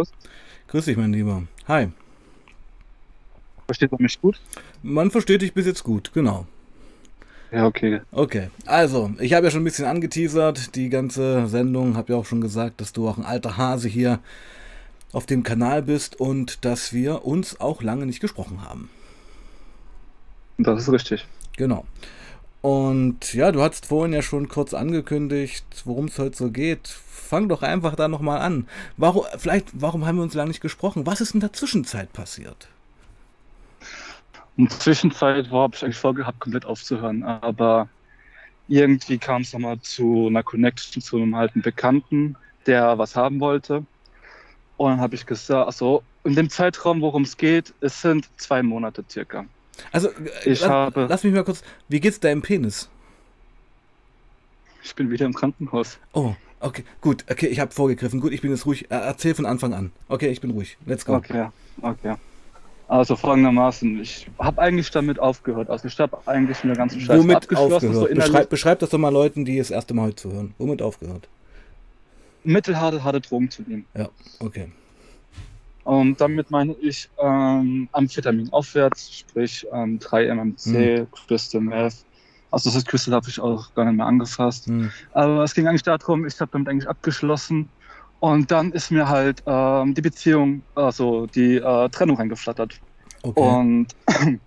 Markus. Grüß dich, mein Lieber. Hi. Versteht man mich gut? Man versteht dich bis jetzt gut, genau. Ja, okay. Okay, also, ich habe ja schon ein bisschen angeteasert, die ganze Sendung, habe ja auch schon gesagt, dass du auch ein alter Hase hier auf dem Kanal bist und dass wir uns auch lange nicht gesprochen haben. Das ist richtig. Genau. Und ja, du hast vorhin ja schon kurz angekündigt, worum es heute so geht. Fang doch einfach da nochmal an. Warum, vielleicht, warum haben wir uns lange nicht gesprochen? Was ist in der Zwischenzeit passiert? In der Zwischenzeit war, habe ich eigentlich vorgehabt, komplett aufzuhören. Aber irgendwie kam es nochmal zu einer Connection zu einem alten Bekannten, der was haben wollte. Und dann habe ich gesagt, also in dem Zeitraum, worum es geht, es sind zwei Monate circa. Also, äh, ich lass, habe, lass mich mal kurz, wie geht's deinem Penis? ich bin wieder im Krankenhaus. Oh, okay, gut, okay, ich habe vorgegriffen. Gut, ich bin jetzt ruhig. Äh, erzähl von Anfang an. Okay, ich bin ruhig. Let's go. Okay, okay. Also folgendermaßen, ich habe eigentlich damit aufgehört. Also ich habe eigentlich mit der ganzen Scheiße Womit abgeschlossen. aufgehört? So beschreib, beschreib das doch mal Leuten, die das erste Mal heute zuhören. Womit aufgehört? mittelharte, harte Drogen zu nehmen. Ja, okay. Und damit meine ich ähm, Amphetamin aufwärts, sprich ähm, 3 MMC, Crystal Meth. Also das Crystal habe ich auch gar nicht mehr angefasst. Hm. Aber es ging eigentlich darum, ich habe damit eigentlich abgeschlossen. Und dann ist mir halt ähm, die Beziehung, also die äh, Trennung reingeflattert. okay. Und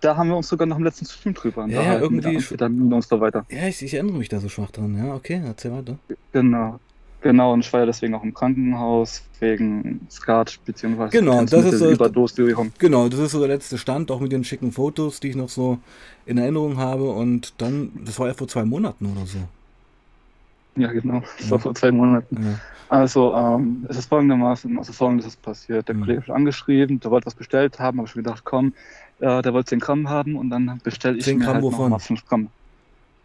da haben wir uns sogar noch im letzten Stream drüber Ja, ja, irgendwie Amphetamin und so weiter. ja, ich, ich erinnere mich da so schwach dran. Ja, okay, erzähl weiter. Genau. Genau, und ich war ja deswegen auch im Krankenhaus wegen Skat bzw. Genau, das ist so- Überdosierung. Genau, das ist so der letzte Stand, auch mit den schicken Fotos, die ich noch so in Erinnerung habe. Und dann, das war ja vor zwei Monaten oder so. Ja, genau. Das Ja. war vor zwei Monaten. Ja. Also, ähm, es ist folgendermaßen, also folgendes ist passiert. Der Mhm. Kollege hat angeschrieben, der wollte was bestellt haben, habe ich mir gedacht, komm, äh, der wollte 10 Gramm haben und dann bestelle ich 10 mir Gramm halt wovon? noch mal 5 Gramm.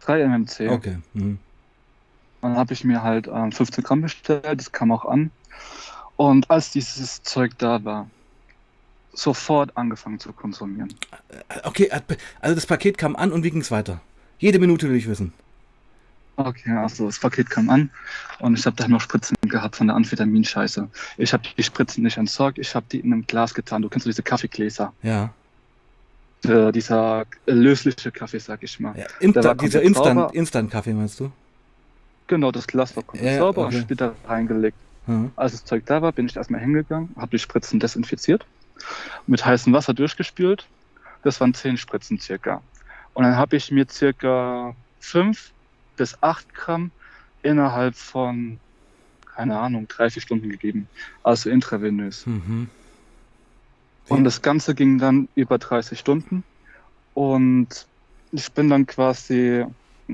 3 MMC. Okay. Mhm. Dann habe ich mir halt ähm, 15 Gramm bestellt, das kam auch an. Und als dieses Zeug da war, sofort angefangen zu konsumieren. Okay, also das Paket kam an und wie ging es weiter? Jede Minute will ich wissen. Okay, also das Paket kam an und ich habe da noch Spritzen gehabt von der Amphetaminscheiße. Ich habe die Spritzen nicht entsorgt, ich habe die in einem Glas getan. Du kennst diese Kaffeegläser. Ja. Äh, dieser lösliche Kaffee, sag ich mal. ja Insta dieser komplett Instant. Instant-Kaffee meinst du? Genau, das Glas war komplett Ja, sauber okay. und später reingelegt. Ja. Als das Zeug da war, bin ich erstmal hingegangen, habe die Spritzen desinfiziert, mit heißem Wasser durchgespült. Das waren 10 Spritzen circa. Und dann habe ich mir circa 5 bis 8 Gramm innerhalb von, keine Ahnung, drei, vier Stunden gegeben. Also intravenös. Mhm. Und das Ganze ging dann über 30 Stunden. Und ich bin dann quasi,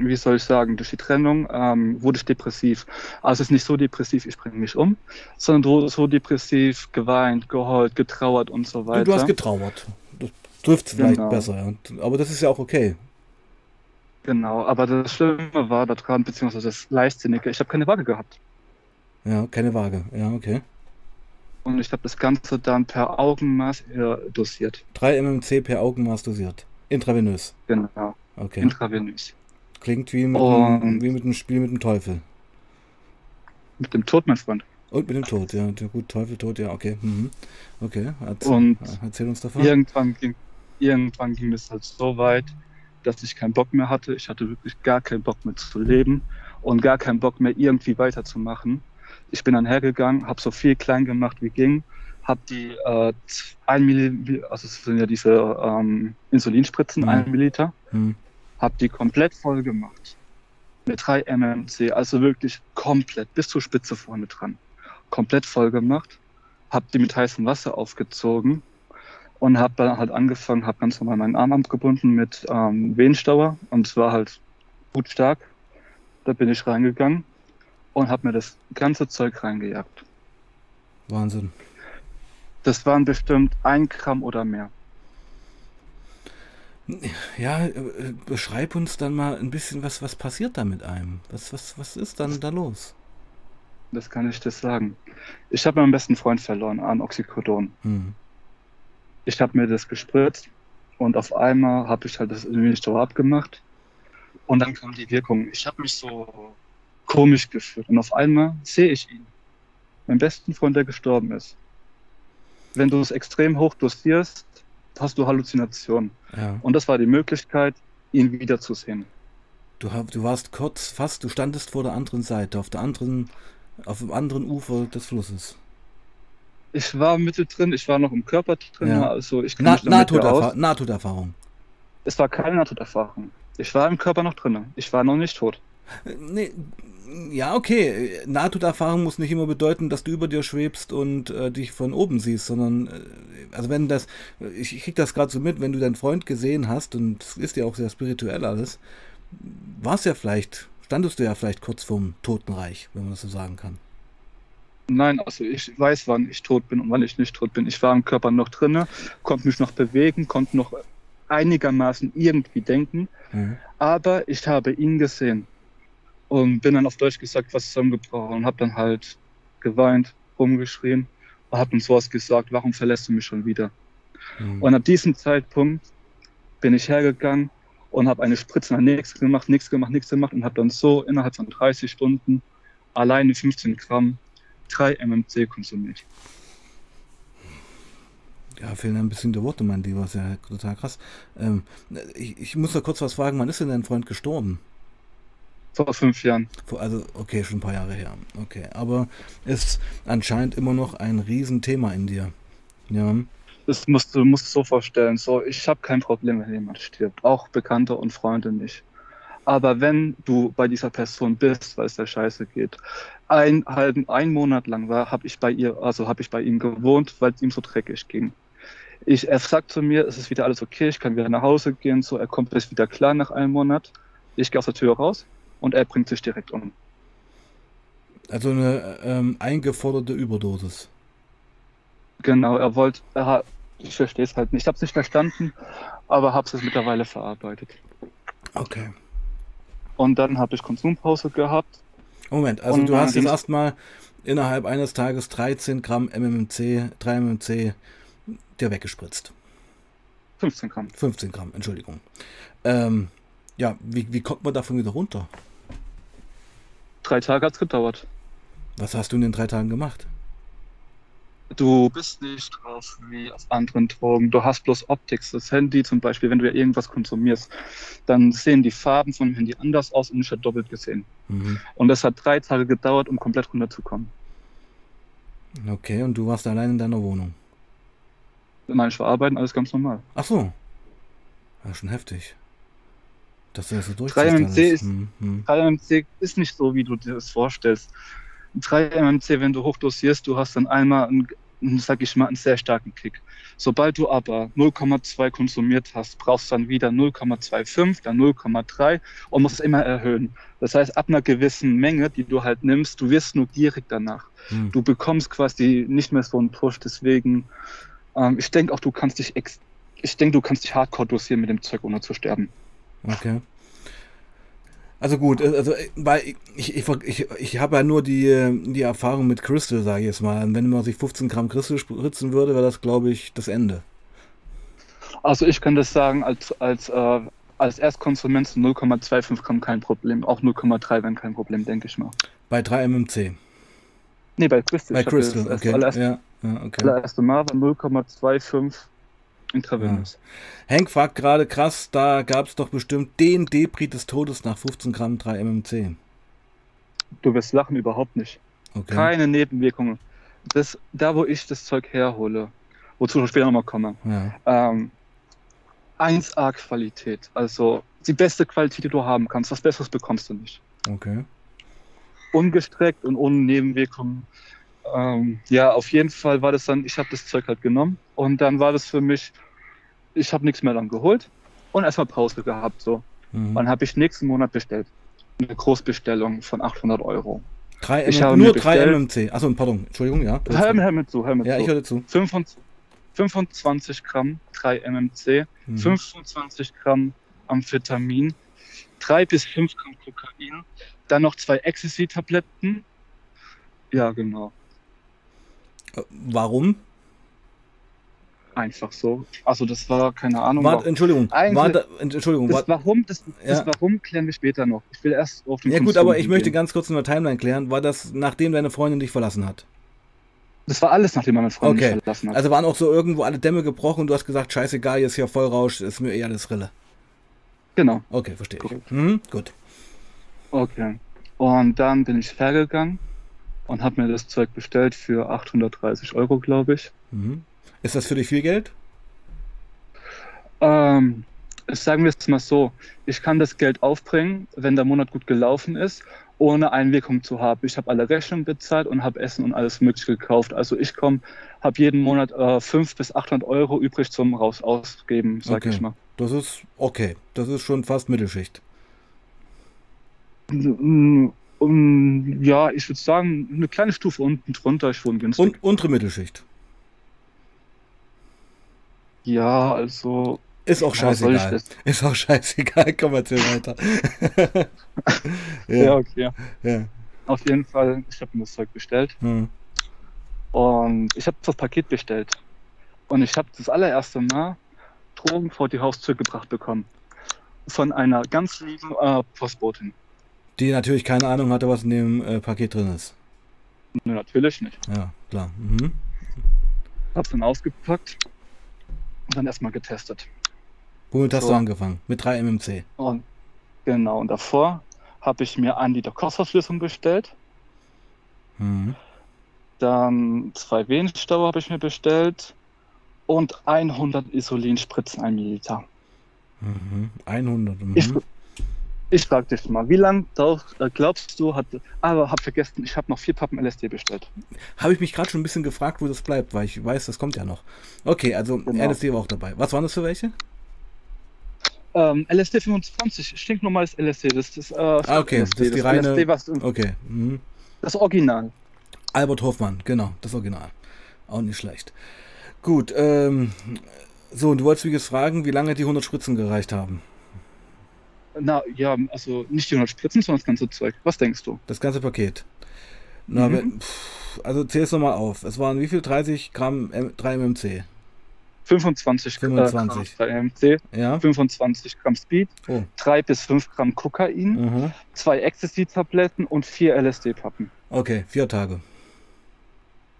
wie soll ich sagen, durch die Trennung ähm, wurde ich depressiv. Also es ist nicht so depressiv, ich bringe mich um, sondern so- so depressiv, geweint, geheult, getrauert und so weiter. du hast getrauert. Das trifft vielleicht Genau. besser. Aber das ist ja auch okay. genau, aber das Schlimme war daran, beziehungsweise das Leichtsinnige, ich habe keine Waage gehabt. Ja, keine Waage. Ja, okay. Und ich habe das Ganze dann per Augenmaß äh, dosiert. 3 mmc per Augenmaß dosiert. Intravenös. Genau, Okay. intravenös. Klingt wie mit, einem, wie mit einem Spiel mit dem Teufel. Mit dem Tod, mein Freund. Und mit dem Tod, ja. Gut, Teufel, Tod, ja, okay. Mhm. Okay, erzähl, Und erzähl uns davon. Irgendwann ging, irgendwann ging es halt so weit, dass ich keinen Bock mehr hatte. Ich hatte wirklich gar keinen Bock mehr zu leben und gar keinen Bock mehr irgendwie weiterzumachen. Ich bin dann hergegangen, habe so viel klein gemacht wie ging, habe die äh, 1 Milliliter, also es sind ja diese ähm, Insulinspritzen, Mhm. 1 Milliliter, Hm. Habe die komplett voll gemacht. Mit 3 MMC, also wirklich komplett, bis zur Spitze vorne dran. Komplett voll gemacht, habe die mit heißem Wasser aufgezogen und habe dann halt angefangen, habe ganz normal meinen Arm abgebunden mit ähm, Venenstauer und es war halt gut stark. Da bin ich reingegangen und habe mir das ganze Zeug reingejagt. Wahnsinn. Das waren bestimmt ein Gramm oder mehr. Ja, äh, beschreib uns dann mal ein bisschen, was, was passiert da mit einem? Was, was, was ist dann da los? Das kann ich dir sagen. Ich habe meinen besten Freund verloren an Oxycodon. Hm. Ich habe mir das gespritzt und auf einmal habe ich halt das Immunstau abgemacht und dann kam die Wirkung. Ich habe mich so komisch gefühlt und auf einmal sehe ich ihn. Mein besten Freund, der gestorben ist. Wenn du es extrem hoch dosierst, hast du Halluzinationen. Ja. Und das war die Möglichkeit, ihn wiederzusehen. Du, du warst kurz fast, du standest vor der anderen Seite, auf der anderen, auf dem anderen Ufer des Flusses. Ich war mittendrin, ich war noch im Körper drin, Ja. also ich Na, mich damit ja Nahtoderfa aus. Nahtoderfahrung. Es war keine Nahtoderfahrung. Ich war im Körper noch drin. Ich war noch nicht tot. Nee, ja, okay. Nahtoderfahrung muss nicht immer bedeuten, dass du über dir schwebst und äh, dich von oben siehst, sondern, äh, also wenn das, ich, ich krieg das gerade so mit, wenn du deinen Freund gesehen hast, und es ist ja auch sehr spirituell alles, war es ja vielleicht, standest du ja vielleicht kurz vorm Totenreich, wenn man das so sagen kann. Nein, also ich weiß, wann ich tot bin und wann ich nicht tot bin. Ich war im Körper noch drinne, konnte mich noch bewegen, konnte noch einigermaßen irgendwie denken, Mhm. aber ich habe ihn gesehen und bin dann auf Deutsch gesagt, was zusammengebrochen und habe dann halt geweint, rumgeschrien und habe dann sowas gesagt, warum verlässt du mich schon wieder? Mhm. Und ab diesem Zeitpunkt bin ich hergegangen und habe eine Spritze nach nichts gemacht, nichts gemacht, nichts gemacht und habe dann so innerhalb von 30 Stunden alleine 15 Gramm 3 MMC konsumiert. Ja, fehlen ein bisschen die Worte, mein Lieber, ist ja total krass. Ähm, ich, ich muss da kurz was fragen, wann ist denn dein Freund gestorben? Vor fünf Jahren. Also, okay, schon ein paar Jahre her. Okay, aber ist anscheinend immer noch ein Riesenthema in dir. Ja. Das musst du musst so vorstellen. So, ich habe kein Problem, wenn jemand stirbt. Auch Bekannte und Freunde nicht. Aber wenn du bei dieser Person bist, weil es der Scheiße geht, ein halben, ein Monat lang war, habe ich bei ihr, also habe ich bei ihm gewohnt, weil es ihm so dreckig ging. Ich, er sagt zu mir, es ist wieder alles okay, ich kann wieder nach Hause gehen, so, er kommt jetzt wieder klar nach einem Monat. Ich gehe aus der Tür raus und er bringt sich direkt um. Also eine ähm, eingeforderte Überdosis. Genau, er wollte, er hat, ich verstehe es halt nicht, ich habe es nicht verstanden, aber habe es mittlerweile verarbeitet. Okay. Und dann habe ich Konsumpause gehabt. Moment, also du hast jetzt erstmal innerhalb eines Tages 13 Gramm MMC, 3 MMC dir weggespritzt. 15 Gramm. 15 Gramm, Entschuldigung. Ähm, ja, wie, wie kommt man davon wieder runter? Drei Tage hat es gedauert. Was hast du in den drei Tagen gemacht? Du bist nicht drauf wie auf anderen Drogen. Du hast bloß Optik. Das Handy zum Beispiel, wenn du ja irgendwas konsumierst, dann sehen die Farben vom Handy anders aus und ich habe doppelt gesehen. Mhm. Und das hat drei Tage gedauert, um komplett runterzukommen. Okay, und du warst allein in deiner Wohnung. Nein, ich war arbeiten, alles ganz normal. Ach so. Ja, schon heftig. Dass du das so 3 durchziehst. MMC alles. ist- Hm, hm. 3 MMC ist nicht so, wie du dir das vorstellst. 3 MMC, wenn du hochdosierst, du hast dann einmal einen, sag ich mal, einen sehr starken Kick. Sobald du aber 0,2 konsumiert hast, brauchst du dann wieder 0,25, dann 0,3 und musst es immer erhöhen. Das heißt, ab einer gewissen Menge, die du halt nimmst, du wirst nur gierig danach. Hm. Du bekommst quasi nicht mehr so einen Push. Deswegen, ähm, ich denke auch, du kannst dich ich denke, du kannst dich hardcore dosieren mit dem Zeug, ohne zu sterben. Okay. Also gut, äh, also äh, weil ich, ich, ich, ich habe ja nur die, äh, die Erfahrung mit Crystal, sage ich jetzt mal. Wenn man sich 15 Gramm Crystal spritzen würde, wäre das, glaube ich, das Ende. Also ich kann das sagen, als, als, äh, als Erstkonsument zu 0,25 Gramm kein Problem. Auch 0,3 wären kein Problem, denke ich mal. Bei 3 MMC. Nee, bei Crystal. Bei Crystal, das okay. allererste, Ja, ja, okay. allererste Mal war 0,25 intravenös. Hank fragt gerade, krass, da gab es doch bestimmt den Depri des Todes nach 15 Gramm 3 MMC. Du wirst lachen, überhaupt nicht. Okay. Keine Nebenwirkungen. Das, da, wo ich das Zeug herhole, wozu ich später nochmal komme, Ja. ähm, 1A Qualität. Also die beste Qualität, die du haben kannst. Was Besseres bekommst du nicht. Okay. ungestreckt und ohne Nebenwirkungen. Ähm, ja, auf jeden Fall war das dann, ich habe das Zeug halt genommen und dann war das für mich, ich habe nichts mehr dann geholt und erstmal Pause gehabt. So. Mhm. Dann habe ich nächsten Monat bestellt. Eine Großbestellung von 800 Euro. Drei ich habe nur mir 3 bestellt- MMC. Achso, pardon, Entschuldigung, ja. Hör, hör mir zu, hör mir Ja, ich zu. höre zu. 25, 25 Gramm 3 MMC, Mhm. 25 Gramm Amphetamin, 3 bis 5 Gramm Kokain, dann noch zwei Ecstasy-Tabletten. Ja, genau. Warum? Einfach so. Also das war keine Ahnung. War. Entschuldigung, war da, Entschuldigung, war, das Warum, das, das Ja. Warum klären wir später noch. Ich will erst auf den ja gut, aber ich möchte eingehen. ganz kurz in der Timeline klären, war das nachdem deine Freundin dich verlassen hat? Das war alles, nachdem meine Freundin Okay. mich verlassen hat. Also waren auch so irgendwo alle Dämme gebrochen und du hast gesagt, scheißegal, jetzt hier Vollrausch, ist mir eher alles Rille. genau. Okay, verstehe ich. Mhm, gut. Okay. Und dann bin ich hergegangen und habe mir das Zeug bestellt für 830 Euro, glaube ich. Mhm. Ist das für dich viel Geld? Ähm, sagen wir es mal so, ich kann das Geld aufbringen, wenn der Monat gut gelaufen ist, ohne Einwirkung zu haben. Ich habe alle Rechnungen bezahlt und habe Essen und alles Mögliche gekauft. Also ich komme, habe jeden Monat äh, 500 bis 800 Euro übrig zum raus ausgeben, sag Okay. ich mal. Das ist okay. Das ist schon fast Mittelschicht. Um, ja, ich würde sagen, eine kleine Stufe unten drunter, ich wohne günstig. Und untere Mittelschicht. ja, also Ist auch scheißegal. Ist auch scheißegal. Komm, erzähl weiter. Ja, ja, okay. ja. Auf jeden Fall, ich habe mir das Zeug bestellt Hm. und ich habe das Paket bestellt. Und ich habe das allererste Mal Drogen vor die Haustür gebracht bekommen. Von einer ganz lieben äh, Postbotin. Die natürlich keine Ahnung hatte, was in dem äh, Paket drin ist. Nö, natürlich nicht. Ja, klar. Mhm. Hab's dann ausgepackt und dann erstmal getestet. Womit hast So. du angefangen? Mit 3 MMC. Und genau, und davor habe ich mir ein Liter Kochsalzlösung bestellt. Mhm. Dann zwei Venenstaube habe ich mir bestellt. Und 100 Isolinspritzen, ein Milliliter. Mhm. 100. Mhm. Ich, ich frage dich mal, wie lange glaubst du, hat, aber hab vergessen, ich habe noch vier Pappen LSD bestellt. Habe ich mich gerade schon ein bisschen gefragt, wo das bleibt, weil ich weiß, das kommt ja noch. Okay, also Genau. LSD war auch dabei. Was waren das für welche? Ähm, LSD 25, stinknormales LSD. Das ist, äh, Ah, okay, LSD, das ist die reine- LSD, was, Okay. Mhm. das Original. Albert Hofmann, genau, das Original. Auch nicht schlecht. Gut, ähm, so, und du wolltest mich jetzt fragen, wie lange die 100 Spritzen gereicht haben. Na ja, also nicht die 100 Spritzen, sondern das ganze Zeug. Was denkst du? Das ganze Paket. Na, Mhm. wenn, pff, also zähl's nochmal auf. Es waren wie viel? 30 Gramm M 3 MMC. 25, 25. Äh, Gramm MC, Ja? 25 Gramm Speed, Oh. 3 bis 5 Gramm Kokain, Mhm. zwei Ecstasy-Tabletten und vier LSD-Pappen. Okay, vier Tage.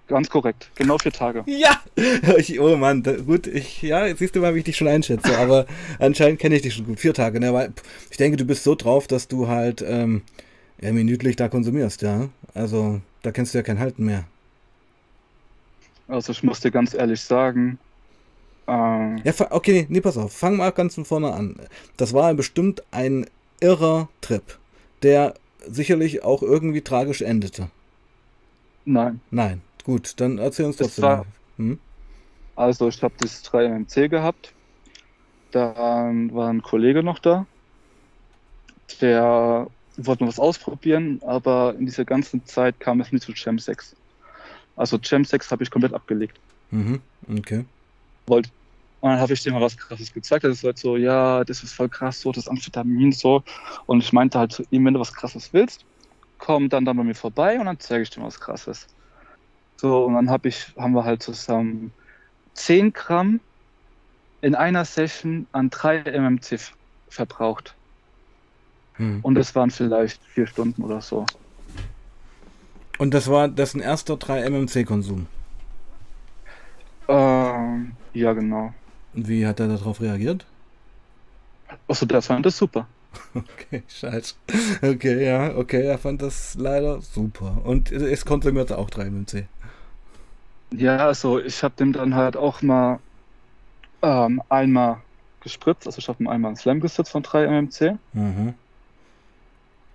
Ganz korrekt. Genau vier Tage. Ja! Ich, oh Mann, da, gut, ich, ja, jetzt siehst du mal, wie ich dich schon einschätze, aber anscheinend kenne ich dich schon gut. Vier Tage, ne? Weil ich denke, du bist so drauf, dass du halt ähm, ja, minütlich da konsumierst, ja. Also, da kennst du ja kein Halten mehr. Also ich muss dir ganz ehrlich sagen, äh, Ja, okay, nee, nee, pass auf, fang mal ganz von vorne an. Das war bestimmt ein irrer Trip, der sicherlich auch irgendwie tragisch endete. nein. Nein, gut, dann erzähl uns trotzdem. war-. Hm? Also ich habe das 3 MMC gehabt. Dann war ein Kollege noch da. Der wollte noch was ausprobieren, aber in dieser ganzen Zeit kam es nicht zu Gem 6. Also Gem 6 habe ich komplett abgelegt. Mhm, okay. Wollte. Und dann habe ich dem mal was krasses gezeigt. Das ist halt so, ja, das ist voll krass, so, das Amphetamin so. Und ich meinte halt zu ihm, wenn du was krasses willst, komm dann, dann bei mir vorbei und dann zeige ich dir was krasses. So, und dann hab ich, haben wir halt zusammen 10 Gramm in einer Session an 3 MMC verbraucht. Hm. Und das waren vielleicht vier Stunden oder so. Und das war dessen erster 3 MMC-Konsum. Ähm, ja, genau. Und wie hat er darauf reagiert? Achso, der fand das super. Okay, scheiße. Okay, ja, okay, er fand das leider super. Und es konsumierte auch 3 MMC. Ja, also ich habe dem dann halt auch mal ähm, einmal gespritzt. Also ich habe ihm einmal einen Slam gesetzt von 3 MMC. Mhm.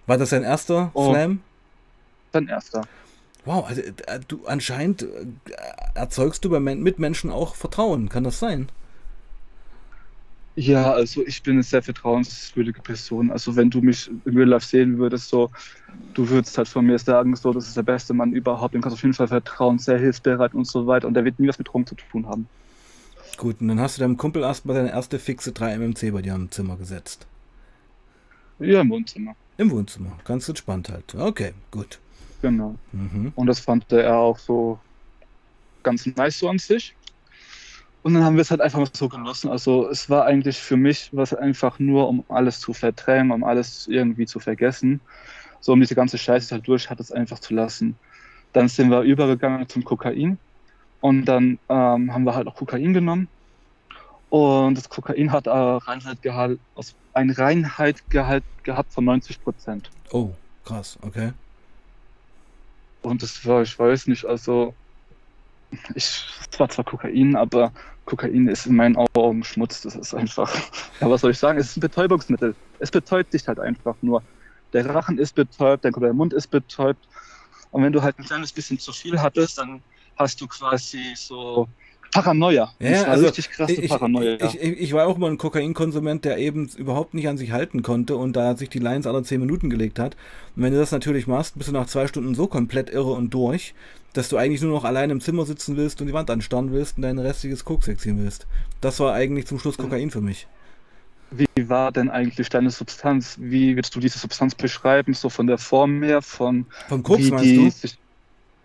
War das sein erster Oh. Slam? Dann erster. Wow, also äh, du anscheinend äh, erzeugst du bei Men Mitmenschen auch Vertrauen, kann das sein? Ja, also ich bin eine sehr vertrauenswürdige Person. Also wenn du mich in Real Life sehen würdest, so, du würdest halt von mir sagen, so, das ist der beste Mann überhaupt, dem kannst du auf jeden Fall vertrauen, sehr hilfsbereit und so weiter. Und der wird nie was mit Drogen zu tun haben. Gut, und dann hast du deinem Kumpel erstmal deine erste fixe 3 MMC bei dir im Zimmer gesetzt. Ja, im Wohnzimmer. Im Wohnzimmer, ganz entspannt halt. Okay, gut. Genau. Mhm. Und das fand er auch so ganz nice so an sich. Und dann haben wir es halt einfach mal so genossen. Also es war eigentlich für mich was einfach nur, um alles zu verdrängen, um alles irgendwie zu vergessen. So um diese ganze Scheiße halt durch hat es einfach zu lassen. Dann sind wir übergegangen zum Kokain und dann ähm, haben wir halt auch Kokain genommen. Und das Kokain hat äh, Reinheitgehalt, ein Reinheitgehalt gehabt von 90 Prozent. Oh, krass, okay. Und das war, ich weiß nicht, also ich, es war zwar Kokain, aber Kokain ist in meinen Augen Schmutz. Das ist einfach, ja, was soll ich sagen? Es ist ein Betäubungsmittel. Es betäubt dich halt einfach nur. Der Rachen ist betäubt, der Mund ist betäubt. Und wenn du halt ein kleines bisschen zu viel hattest, dann hast du quasi so Paranoia. Ja, das war also richtig krasse ich, Paranoia. Ich, ich, ich, war auch mal ein Kokainkonsument, der eben überhaupt nicht an sich halten konnte und da sich die Lines alle 10 Minuten gelegt hat. Und wenn du das natürlich machst, bist du nach zwei Stunden so komplett irre und durch, dass du eigentlich nur noch allein im Zimmer sitzen willst und die Wand anstarren willst und dein restliches Koks exziehen willst. Das war eigentlich zum Schluss Kokain für mich. Wie war denn eigentlich deine Substanz? Wie würdest du diese Substanz beschreiben? So von der Form her, von vom Koks meinst du?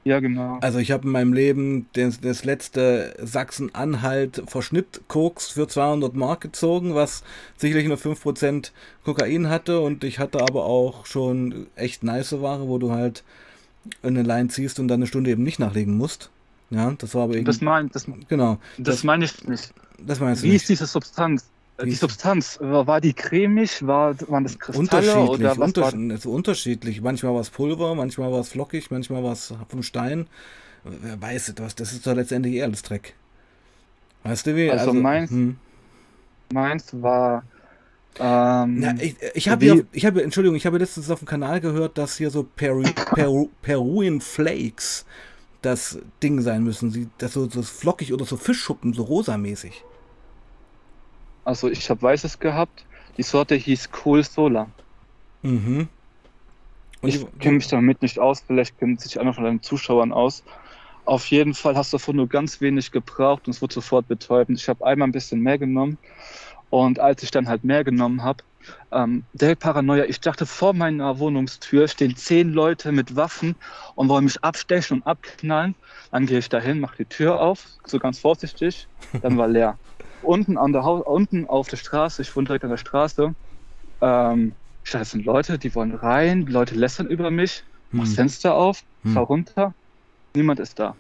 Ja, genau. Also ich habe in meinem Leben das, das letzte Sachsen-Anhalt verschnitt Koks für 200 Mark gezogen, was sicherlich nur 5% Kokain hatte und ich hatte aber auch schon echt nice Ware, wo du halt eine Line ziehst und dann eine Stunde eben nicht nachlegen musst. Ja, das war aber irgendwie. Das mein, das, genau. Das, das meine ich nicht. Das meinst du Wie nicht. ist diese Substanz? Die Substanz, war die cremig? War, waren das Kristalle? Unterschiedlich, oder was unter war? so unterschiedlich. Manchmal war es Pulver, manchmal war es flockig, manchmal war es vom Stein. Wer weiß etwas, das ist doch letztendlich eher alles Dreck. Weißt du wie? Also, also meins, hm. meins war. Ähm, ja, ich ich habe, ja, ich hab, Entschuldigung, ich habe letztens auf dem Kanal gehört, dass hier so Peru, Peru, Peruvian Flakes das Ding sein müssen. Sie, das so, so flockig oder so Fischschuppen, so rosamäßig. Also ich habe weißes gehabt. Die Sorte hieß Cool Solar. Mhm. Und ich kenne mich damit nicht aus. Vielleicht kennt sich einer von deinen Zuschauern aus. Auf jeden Fall hast du davon nur ganz wenig gebraucht und es wurde sofort betäubend. Ich habe einmal ein bisschen mehr genommen und als ich dann halt mehr genommen habe, ähm, der Paranoia, ich dachte, vor meiner Wohnungstür stehen zehn Leute mit Waffen und wollen mich abstechen und abknallen. Dann gehe ich dahin, mache die Tür auf, so ganz vorsichtig, dann war leer unten, an der Haus, unten auf der Straße, ich wohne direkt an der Straße, ähm, ich dachte, das sind Leute, die wollen rein, die Leute lästern über mich, hm. mach Fenster auf, hm. fahr runter, niemand ist da.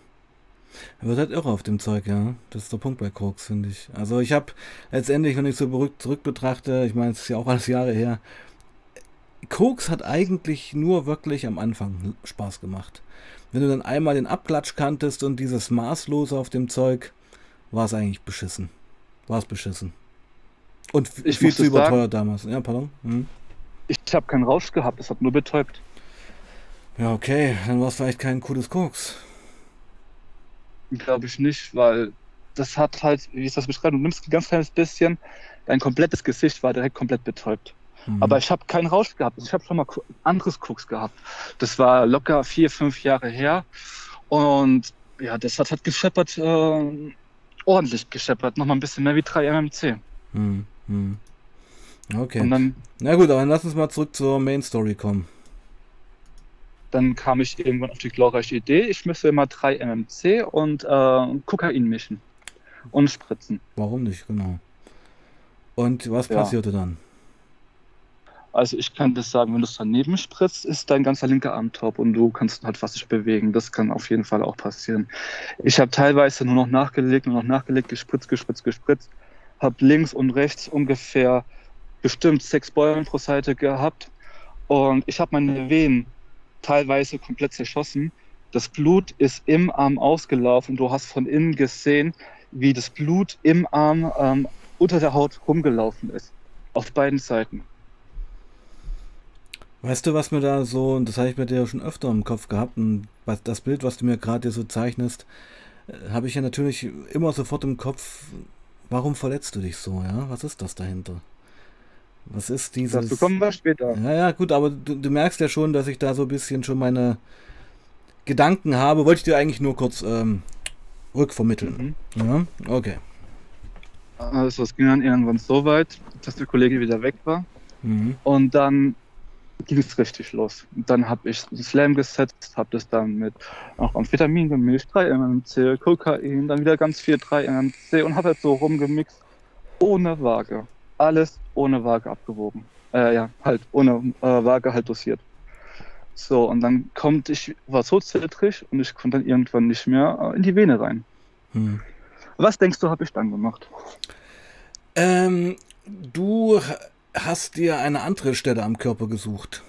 Er wird halt irre auf dem Zeug, ja. Das ist der Punkt bei Koks, finde ich. Also ich habe letztendlich, wenn ich so zurück betrachte, ich meine, es ist ja auch alles Jahre her, Koks hat eigentlich nur wirklich am Anfang Spaß gemacht. Wenn du dann einmal den Abklatsch kanntest und dieses Maßlose auf dem Zeug, war es eigentlich beschissen war es beschissen. Und ich viel zu überteuert sagen, damals. Ja, pardon. Hm. Ich habe keinen Rausch gehabt, es hat nur betäubt. Ja, okay, dann war es vielleicht kein cooles Koks. Glaube ich nicht, weil das hat halt, wie ist das beschreiben, du nimmst ein ganz kleines bisschen, dein komplettes Gesicht war direkt komplett betäubt. Mhm. Aber ich habe keinen Rausch gehabt. Ich habe schon mal anderes Koks gehabt. Das war locker vier, fünf Jahre her. Und ja, das hat halt gescheppert. Äh, ordentlich gescheppert. Nochmal ein bisschen mehr wie 3 MMC. Hm, hm. Okay. Dann, Na gut, aber dann lass uns mal zurück zur Main Story kommen. Dann kam ich irgendwann auf die glorreiche Idee, ich müsste immer 3 MMC und äh, Kokain mischen. Und spritzen. Warum nicht, genau. Und was ja. passierte dann? Also ich kann das sagen, wenn du es daneben spritzt, ist dein ganzer linker Arm taub und du kannst halt fast nicht bewegen. Das kann auf jeden Fall auch passieren. Ich habe teilweise nur noch nachgelegt, nur noch nachgelegt, gespritzt, gespritzt, gespritzt. Habe links und rechts ungefähr bestimmt sechs Beulen pro Seite gehabt. Und ich habe meine Venen teilweise komplett zerschossen. Das Blut ist im Arm ausgelaufen. Du hast von innen gesehen, wie das Blut im Arm ähm, unter der Haut rumgelaufen ist. Auf beiden Seiten. Weißt du, was mir da so, und das habe ich bei dir schon öfter im Kopf gehabt, und was, das Bild, was du mir gerade so zeichnest, äh, habe ich ja natürlich immer sofort im Kopf, warum verletzt du dich so, ja? Was ist das dahinter? Was ist dieses... Das bekommen wir später. Ja, ja, gut, aber du, du, merkst ja schon, dass ich da so ein bisschen schon meine Gedanken habe. Wollte ich dir eigentlich nur kurz ähm, rückvermitteln. Mhm. Ja, okay. Also es ging dann irgendwann so weit, dass der Kollege wieder weg war. Mhm. Und dann ging es richtig los. Und dann habe ich Slam gesetzt, habe das dann mit auch Amphetamin gemischt, 3 MMC, Kokain, dann wieder ganz viel 3 MMC und habe halt so rumgemixt, ohne Waage. Alles ohne Waage abgewogen. Äh, ja, halt ohne äh, Waage halt dosiert. So, und dann kommt, ich war so zittrig und ich konnte dann irgendwann nicht mehr äh, in die Vene rein. Hm. Was denkst du, habe ich dann gemacht? Ähm, du hast dir eine andere Stelle am Körper gesucht.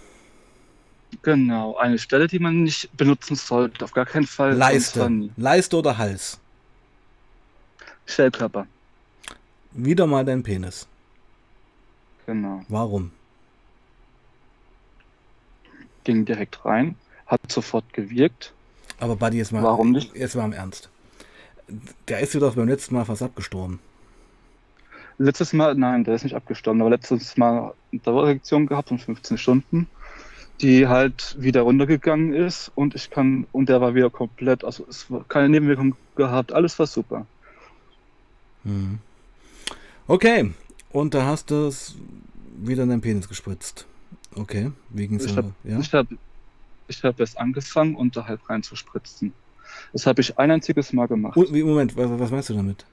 Genau, eine Stelle, die man nicht benutzen sollte, auf gar keinen Fall. Leiste. Leiste oder Hals? Schellkörper, Wieder mal dein Penis. genau. Warum? Ging direkt rein, hat sofort gewirkt. Aber Buddy, jetzt mal, Warum nicht? jetzt mal im Ernst. Der ist dir doch beim letzten Mal fast abgestorben. Letztes Mal, nein, der ist nicht abgestorben, aber letztes Mal eine Dauerreaktion gehabt von 15 Stunden, die halt wieder runtergegangen ist und ich kann, und der war wieder komplett, also es war keine Nebenwirkung gehabt, alles war super. Mhm. Okay, und da hast du es wieder in deinen Penis gespritzt. Okay, wegen Ich habe ja? ich hab, ich hab erst angefangen, unterhalb reinzuspritzen. Das habe ich ein einziges Mal gemacht. Und, Moment, was, was meinst du damit?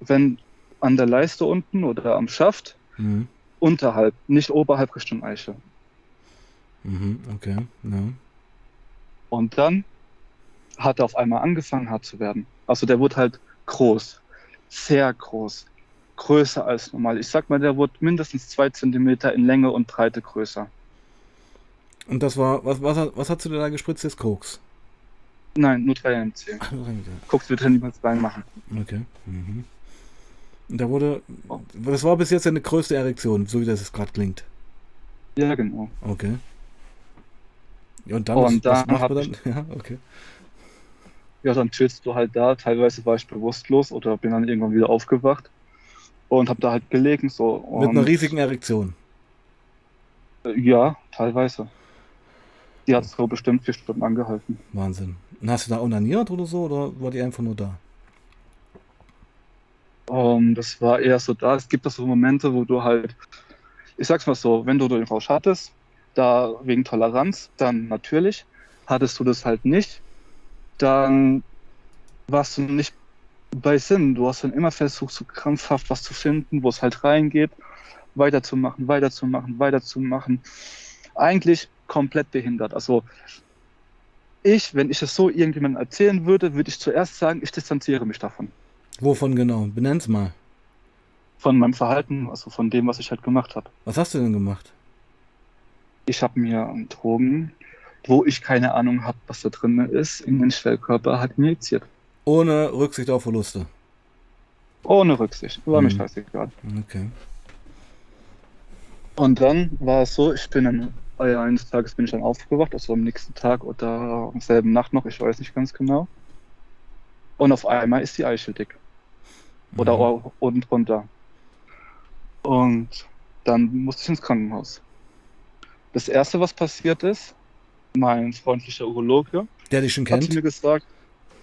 Wenn an der Leiste unten oder am Schaft, Mhm. unterhalb, nicht oberhalb Richtung Eiche. Mhm, okay, ja. Und dann hat er auf einmal angefangen hart zu werden. Also der wurde halt groß, sehr groß, größer als normal. Ich sag mal, der wurde mindestens zwei Zentimeter in Länge und Breite größer. Und das war, was, was, hat- was hast du da gespritzt? Jetzt Koks? Nein, nur 3 MC. Ach, Guckst wird er niemals reinmachen. Okay. Mhm. Da wurde, Oh. das war bis jetzt deine größte Erektion, so wie das jetzt gerade klingt. Ja, genau. Okay. Ja, Und dann, Und was, was dann dann? Ja, okay. Ja, dann chillst du halt da. Teilweise war ich bewusstlos oder bin dann irgendwann wieder aufgewacht und hab da halt gelegen so. Mit einer riesigen Erektion. äh, Ja, teilweise. Die hat so bestimmt vier Stunden angehalten. Wahnsinn. Und hast du da onaniert oder so, oder war die einfach nur da? Ähm, das war eher so da. Es gibt da so Momente, wo du halt, ich sag's mal so, wenn du den Rausch hattest, da wegen Toleranz, dann natürlich. Hattest du das halt nicht, dann warst du nicht bei Sinn. Du hast dann immer versucht, so krampfhaft was zu finden, wo es halt reingeht, weiterzumachen, weiterzumachen, weiterzumachen. Eigentlich komplett behindert. Also ich, wenn ich es so irgendjemandem erzählen würde, würde ich zuerst sagen, ich distanziere mich davon. Wovon genau? Benenn's mal. von meinem Verhalten, also von dem, was ich halt gemacht habe. Was hast du denn gemacht? Ich habe mir Drogen, wo ich keine Ahnung habe, was da drin ist, in den Schwellkörper halt injiziert. Ohne Rücksicht auf Verluste. Ohne Rücksicht. War mir Mhm. scheißegal. Okay. Und dann war es so, ich bin dann, äh, eines Tages bin ich dann aufgewacht, also am nächsten Tag oder am selben Nacht noch, ich weiß nicht ganz genau. Und auf einmal ist die Eichel dick. Oder Mhm. auch unten drunter. Und dann musste ich ins Krankenhaus. Das erste, was passiert ist, mein freundlicher Urologe Der dich schon hat kennt? mir gesagt,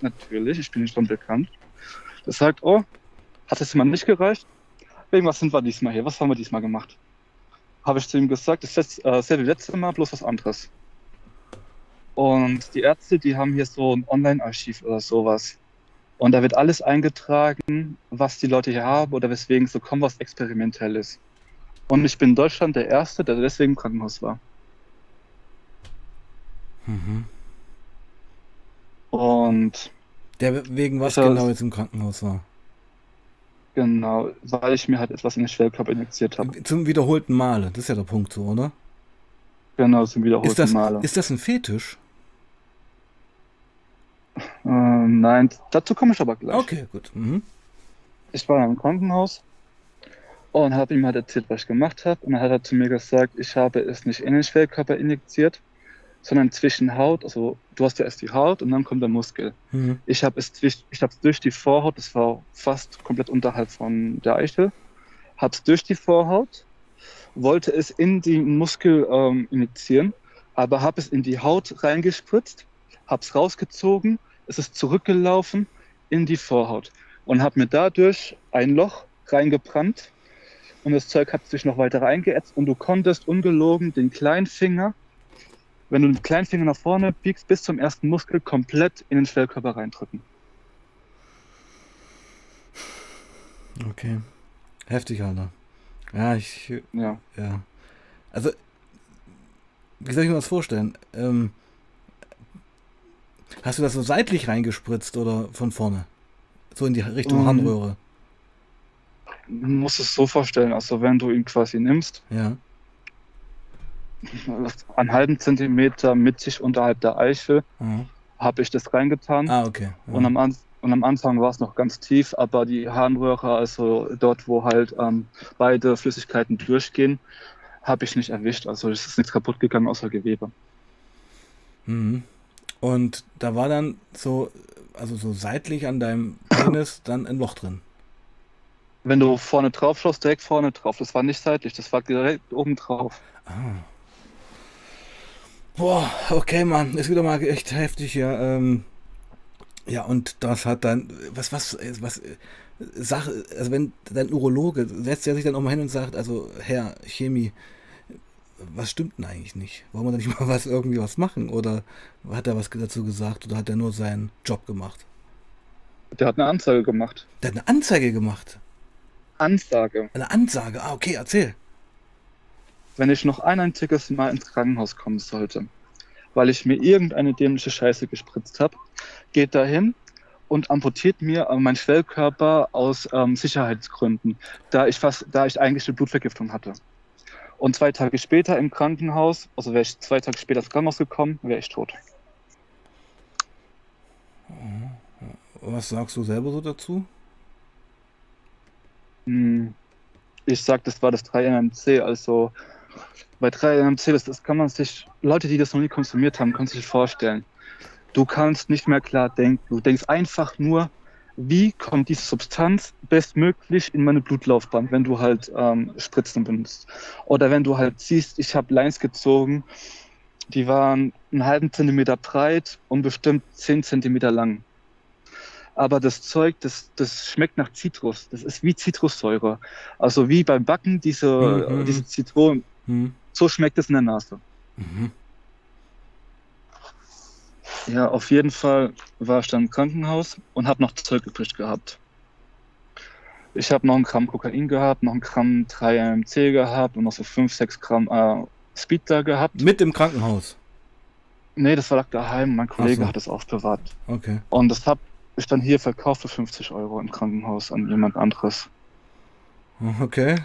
natürlich, ich bin nicht schon bekannt. Der sagt, oh, hat es mal nicht gereicht? Wegen was sind wir diesmal hier? Was haben wir diesmal gemacht? Habe ich zu ihm gesagt, das ist äh, sehr wie letzte Mal, bloß was anderes. Und die Ärzte, die haben hier so ein Online-Archiv oder sowas. Und da wird alles eingetragen, was die Leute hier haben oder weswegen so kommt, was experimentell ist. Und ich bin in Deutschland der Erste, der deswegen im Krankenhaus war. Mhm. Und Der wegen was Das- genau jetzt im Krankenhaus war? genau, weil ich mir halt etwas in den Schwellkörper injiziert habe. Zum wiederholten Male. Das ist ja der Punkt so, oder? Genau, zum wiederholten Ist das, Male. ist das ein Fetisch? Ähm, nein, dazu komme ich aber gleich. Okay, gut. Mhm. Ich war im Krankenhaus und habe ihm halt erzählt, was ich gemacht habe. Und dann hat er zu mir gesagt, ich habe es nicht in den Schwellkörper injiziert, sondern zwischen Haut. Also du hast ja erst die Haut und dann kommt der Muskel. Mhm. Ich habe es durch, ich habe es durch die Vorhaut, das war fast komplett unterhalb von der Eichel, habe es durch die Vorhaut, wollte es in den Muskel ähm, injizieren, aber habe es in die Haut reingespritzt, habe es rausgezogen, es ist zurückgelaufen in die Vorhaut und habe mir dadurch ein Loch reingebrannt und das Zeug hat sich noch weiter reingeätzt und du konntest ungelogen den kleinen Finger, wenn du den kleinen Finger nach vorne biegst, bis zum ersten Muskel komplett in den Schwellkörper reindrücken. Okay. Heftig, Alter. Ja, ich. Ja. Ja. Also. wie soll ich mir das vorstellen? Ähm, hast du das so seitlich reingespritzt oder von vorne? So in die Richtung Mhm. Harnröhre? Du musst es so vorstellen, also wenn du ihn quasi nimmst, Ja. einen halben Zentimeter mittig unterhalb der Eichel, Aha. habe ich das reingetan. Ah, okay. Ja. Und, am und am Anfang war es noch ganz tief, aber die Harnröhre, also dort, wo halt ähm, beide Flüssigkeiten durchgehen, habe ich nicht erwischt. Also es ist nichts kaputt gegangen außer Gewebe. Mhm. Und da war dann so, also so seitlich an deinem Penis dann ein Loch drin. Wenn du vorne drauf schaust, direkt vorne drauf. Das war nicht seitlich, das war direkt oben drauf. Ah. Boah, okay, Mann, ist wieder mal echt heftig hier. Ähm, ja, und das hat dann, was, was, was, Sache, also wenn dein Urologe setzt er sich dann auch mal hin und sagt, also Herr Chemie, was stimmt denn eigentlich nicht? Wollen wir da nicht mal was irgendwie was machen? Oder hat er was dazu gesagt oder hat er nur seinen Job gemacht? Der hat eine Anzeige gemacht. Der hat eine Anzeige gemacht. Ansage. Eine Ansage. Ah, okay, erzähl. Wenn ich noch ein einziges Mal ins Krankenhaus kommen sollte, weil ich mir irgendeine dämliche Scheiße gespritzt habe, geht dahin und amputiert mir äh, meinen Schwellkörper aus ähm, Sicherheitsgründen, da ich fast, da ich eigentlich eine Blutvergiftung hatte. Und zwei Tage später im Krankenhaus, also wäre ich zwei Tage später ins Krankenhaus gekommen, wäre ich tot. Was sagst du selber so dazu? Hm, Ich sag, das war das 3-MMC, also bei 3-MMC, das, das kann man sich, Leute, die das noch nie konsumiert haben, können sich vorstellen. Du kannst nicht mehr klar denken. Du denkst einfach nur, wie kommt diese Substanz bestmöglich in meine Blutlaufbahn, wenn du halt ähm, Spritzen benutzt. Oder wenn du halt siehst, ich habe Lines gezogen, die waren einen halben Zentimeter breit und bestimmt 10 Zentimeter lang. Aber das Zeug, das, das schmeckt nach Zitrus. Das ist wie Zitrussäure. Also wie beim Backen diese, Mhm. diese Zitronen. Hm. So schmeckt es in der Nase. Mhm. Ja, auf jeden Fall war ich dann im Krankenhaus und habe noch Zeug übrig gehabt. Ich habe noch ein Gramm Kokain gehabt, noch ein Gramm 3-MMC gehabt und noch so 5, 6 Gramm äh, Speed da gehabt. Mit im Krankenhaus. Nee, das war daheim. Mein Kollege so. hat es aufbewahrt. Okay. Und das habe ich dann hier verkauft für 50 Euro im Krankenhaus an jemand anderes. Okay.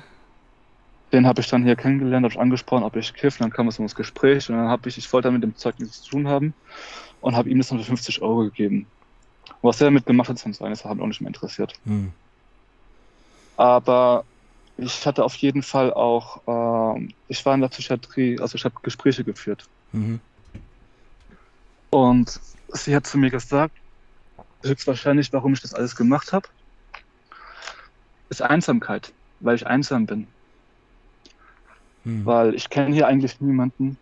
Den habe ich dann hier kennengelernt, habe ich angesprochen, ob ich kiff, dann kam es ins Gespräch und dann habe ich, ich wollte dann mit dem Zeug nichts zu tun haben und habe ihm das dann für 50 Euro gegeben. Was er damit gemacht hat, sonst eines hat mich auch nicht mehr interessiert. Hm. Aber ich hatte auf jeden Fall auch, ähm, ich war in der Psychiatrie, also ich habe Gespräche geführt. Mhm. Und sie hat zu mir gesagt, höchstwahrscheinlich, warum ich das alles gemacht habe, ist Einsamkeit, weil ich einsam bin. Hm. weil ich kenne hier eigentlich niemanden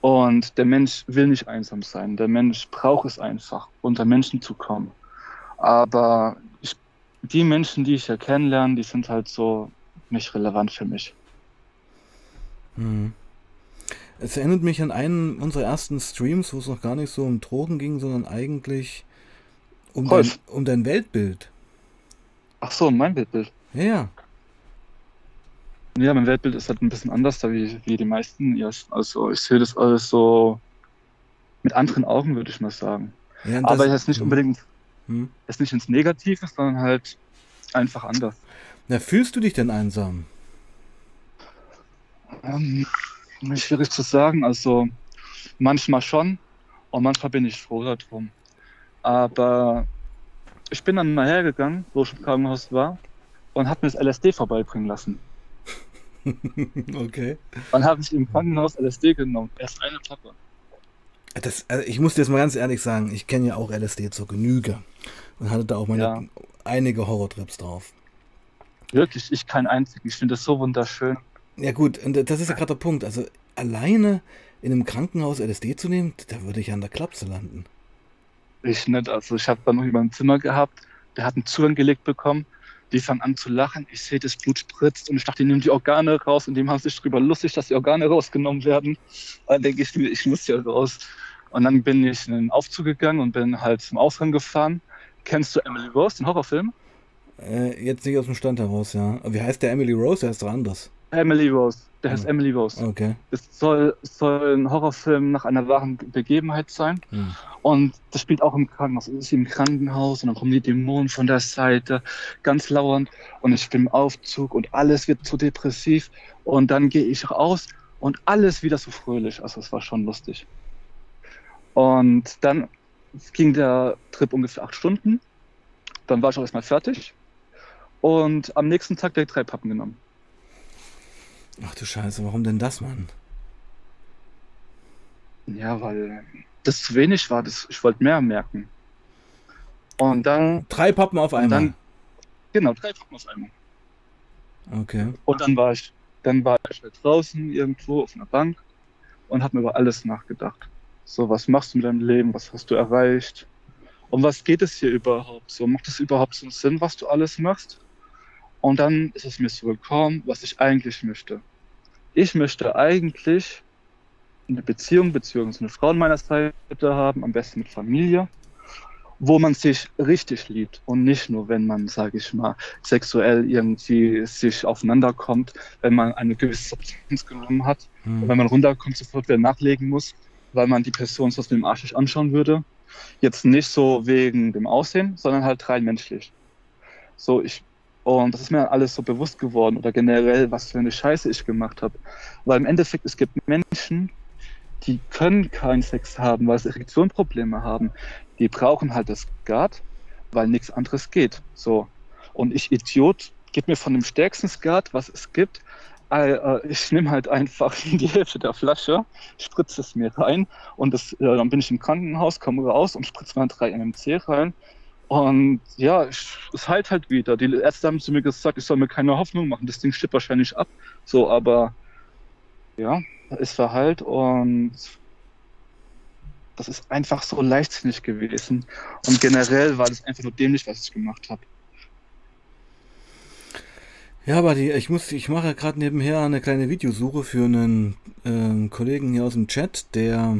und der Mensch will nicht einsam sein. Der Mensch braucht es einfach, unter Menschen zu kommen. Aber ich, die Menschen, die ich hier kennenlerne, die sind halt so nicht relevant für mich. Hm. Es erinnert mich an einen unserer ersten Streams, wo es noch gar nicht so um Drogen ging, sondern eigentlich um, dein, um dein Weltbild. Ach so, mein Weltbild. Ja, ja. Ja, mein Weltbild ist halt ein bisschen anders, da wie, wie die meisten. Ja, also ich sehe das alles so mit anderen Augen, würde ich mal sagen. ja Aber jetzt nicht hm, unbedingt, Hm. jetzt nicht ins Negative, sondern halt einfach anders. Na, fühlst du dich denn einsam? Ähm, schwierig zu sagen. Also manchmal schon und manchmal bin ich froh darum. Aber ich bin dann mal hergegangen, wo ich im Krankenhaus war und habe mir das LSD vorbeibringen lassen. okay. Dann habe ich im Krankenhaus LSD genommen. Erst eine Pappe. Das, also ich muss dir jetzt mal ganz ehrlich sagen, ich kenne ja auch LSD zur Genüge und hatte da auch meine Ja. einige Horrortrips drauf. Wirklich, ich kein einzigen. Ich finde das so wunderschön. Ja gut, und das ist ja gerade der Punkt. Also alleine in einem Krankenhaus LSD zu nehmen, da würde ich an der Klapse landen. Ich nicht. Also ich habe dann noch über ein Zimmer gehabt. Der hat einen Zugang gelegt bekommen. Die fangen an zu lachen. Ich sehe, das Blut spritzt und ich dachte, die nehmen die Organe raus und dem haben sich drüber lustig, dass die Organe rausgenommen werden. Und dann denke ich mir, ich muss hier raus. Und dann bin ich in den Aufzug gegangen und bin halt zum Ausgang gefahren. Kennst du Emily Rose, den Horrorfilm? Äh, jetzt nicht aus dem Stand heraus, ja. Wie heißt der Emily Rose? Der ist doch anders. Emily Rose. Der heißt Hm. Emily Rose. Okay. Es soll, soll ein Horrorfilm nach einer wahren Begebenheit sein. Hm. Und das spielt auch im Krankenhaus. Es ist im Krankenhaus und dann kommen die Dämonen von der Seite, ganz lauernd. Und ich bin im Aufzug und alles wird zu depressiv. Und dann gehe ich raus und alles wieder so fröhlich. Also es war schon lustig. Und dann ging der Trip ungefähr acht Stunden. Dann war ich auch erstmal fertig. Und am nächsten Tag direkt drei Pappen genommen. Ach du Scheiße, warum denn das, Mann? Ja, weil das zu wenig war. Das, ich wollte mehr merken. Und dann, Drei Pappen auf einmal. dann genau, drei Pappen auf einmal. okay. Und dann war ich, dann war ich halt draußen irgendwo auf einer Bank und habe mir über alles nachgedacht. So, was machst du mit deinem Leben? Was hast du erreicht? Um was geht es hier überhaupt? So, macht es überhaupt so einen Sinn, was du alles machst? Und dann ist es mir so gekommen, was ich eigentlich möchte. Ich möchte eigentlich eine Beziehung beziehungsweise eine Frau an meiner Seite haben, am besten mit Familie, wo man sich richtig liebt und nicht nur, wenn man, sage ich mal, sexuell irgendwie sich aufeinander kommt, wenn man eine gewisse Substanz genommen hat, Hm. und wenn man runterkommt, sofort wieder nachlegen muss, weil man die Person sonst mit dem Arsch nicht anschauen würde. Jetzt nicht so wegen dem Aussehen, sondern halt rein menschlich. So, ich, und das ist mir alles so bewusst geworden oder generell, was für eine Scheiße ich gemacht habe. Weil im Endeffekt, es gibt Menschen, die können keinen Sex haben, weil sie Erektionprobleme haben. Die brauchen halt das Skat, weil nichts anderes geht. So. Und ich, Idiot, gib mir von dem stärksten Skat, was es gibt. Äh, äh, Ich nehme halt einfach die Hälfte der Flasche, spritze es mir rein und das, äh, dann bin ich im Krankenhaus, komme raus und spritze mal 3 MMC rein. Und ja, es heilt halt wieder. Die Ärzte haben zu mir gesagt, ich soll mir keine Hoffnung machen. Das Ding stirbt wahrscheinlich ab. So, aber ja, es verheilt und das ist einfach so leichtsinnig gewesen. Und generell war das einfach nur dämlich, was ich gemacht habe. Ja, aber die, ich muss, ich mache gerade nebenher eine kleine Videosuche für einen ähm, Kollegen hier aus dem Chat, der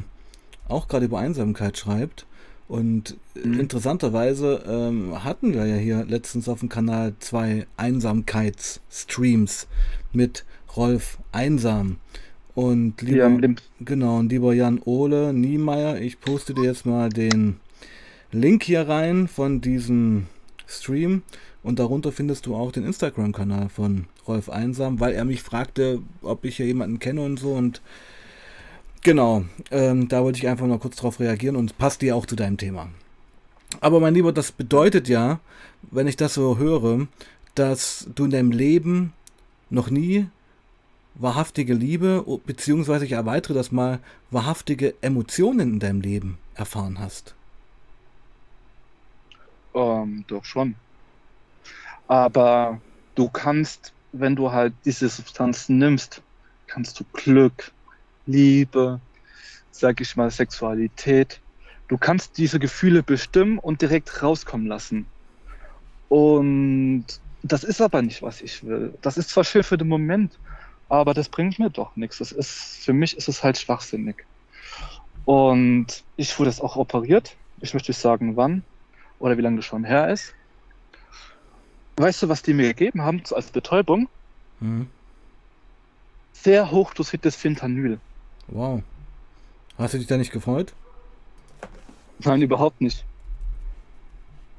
auch gerade über Einsamkeit schreibt. Und Mhm. interessanterweise ähm, hatten wir ja hier letztens auf dem Kanal zwei Einsamkeitsstreams mit Rolf Einsam. Und lieber, Ja, genau, und lieber Jan Ole Niemeyer, ich poste dir jetzt mal den Link hier rein von diesem Stream und darunter findest du auch den Instagram-Kanal von Rolf Einsam, weil er mich fragte, ob ich hier jemanden kenne und so und genau, ähm, da wollte ich einfach noch kurz drauf reagieren und passt dir auch zu deinem Thema. Aber mein Lieber, das bedeutet ja, wenn ich das so höre, dass du in deinem Leben noch nie wahrhaftige Liebe, beziehungsweise ich erweitere das mal, wahrhaftige Emotionen in deinem Leben erfahren hast. ähm, doch schon. Aber du kannst, wenn du halt diese Substanzen nimmst, kannst du Glück, Liebe, sag ich mal, Sexualität, du kannst diese Gefühle bestimmen und direkt rauskommen lassen. Und das ist aber nicht, was ich will. Das ist zwar schön für den Moment, aber das bringt mir doch nichts. Das ist, für mich ist es halt schwachsinnig. Und ich wurde jetzt auch operiert. Ich möchte nicht sagen, wann oder wie lange das schon her ist. Weißt du, was die mir gegeben haben als Betäubung? Hm. Sehr hochdosiertes Fentanyl. Wow. Hast du dich da nicht gefreut? Nein, überhaupt nicht.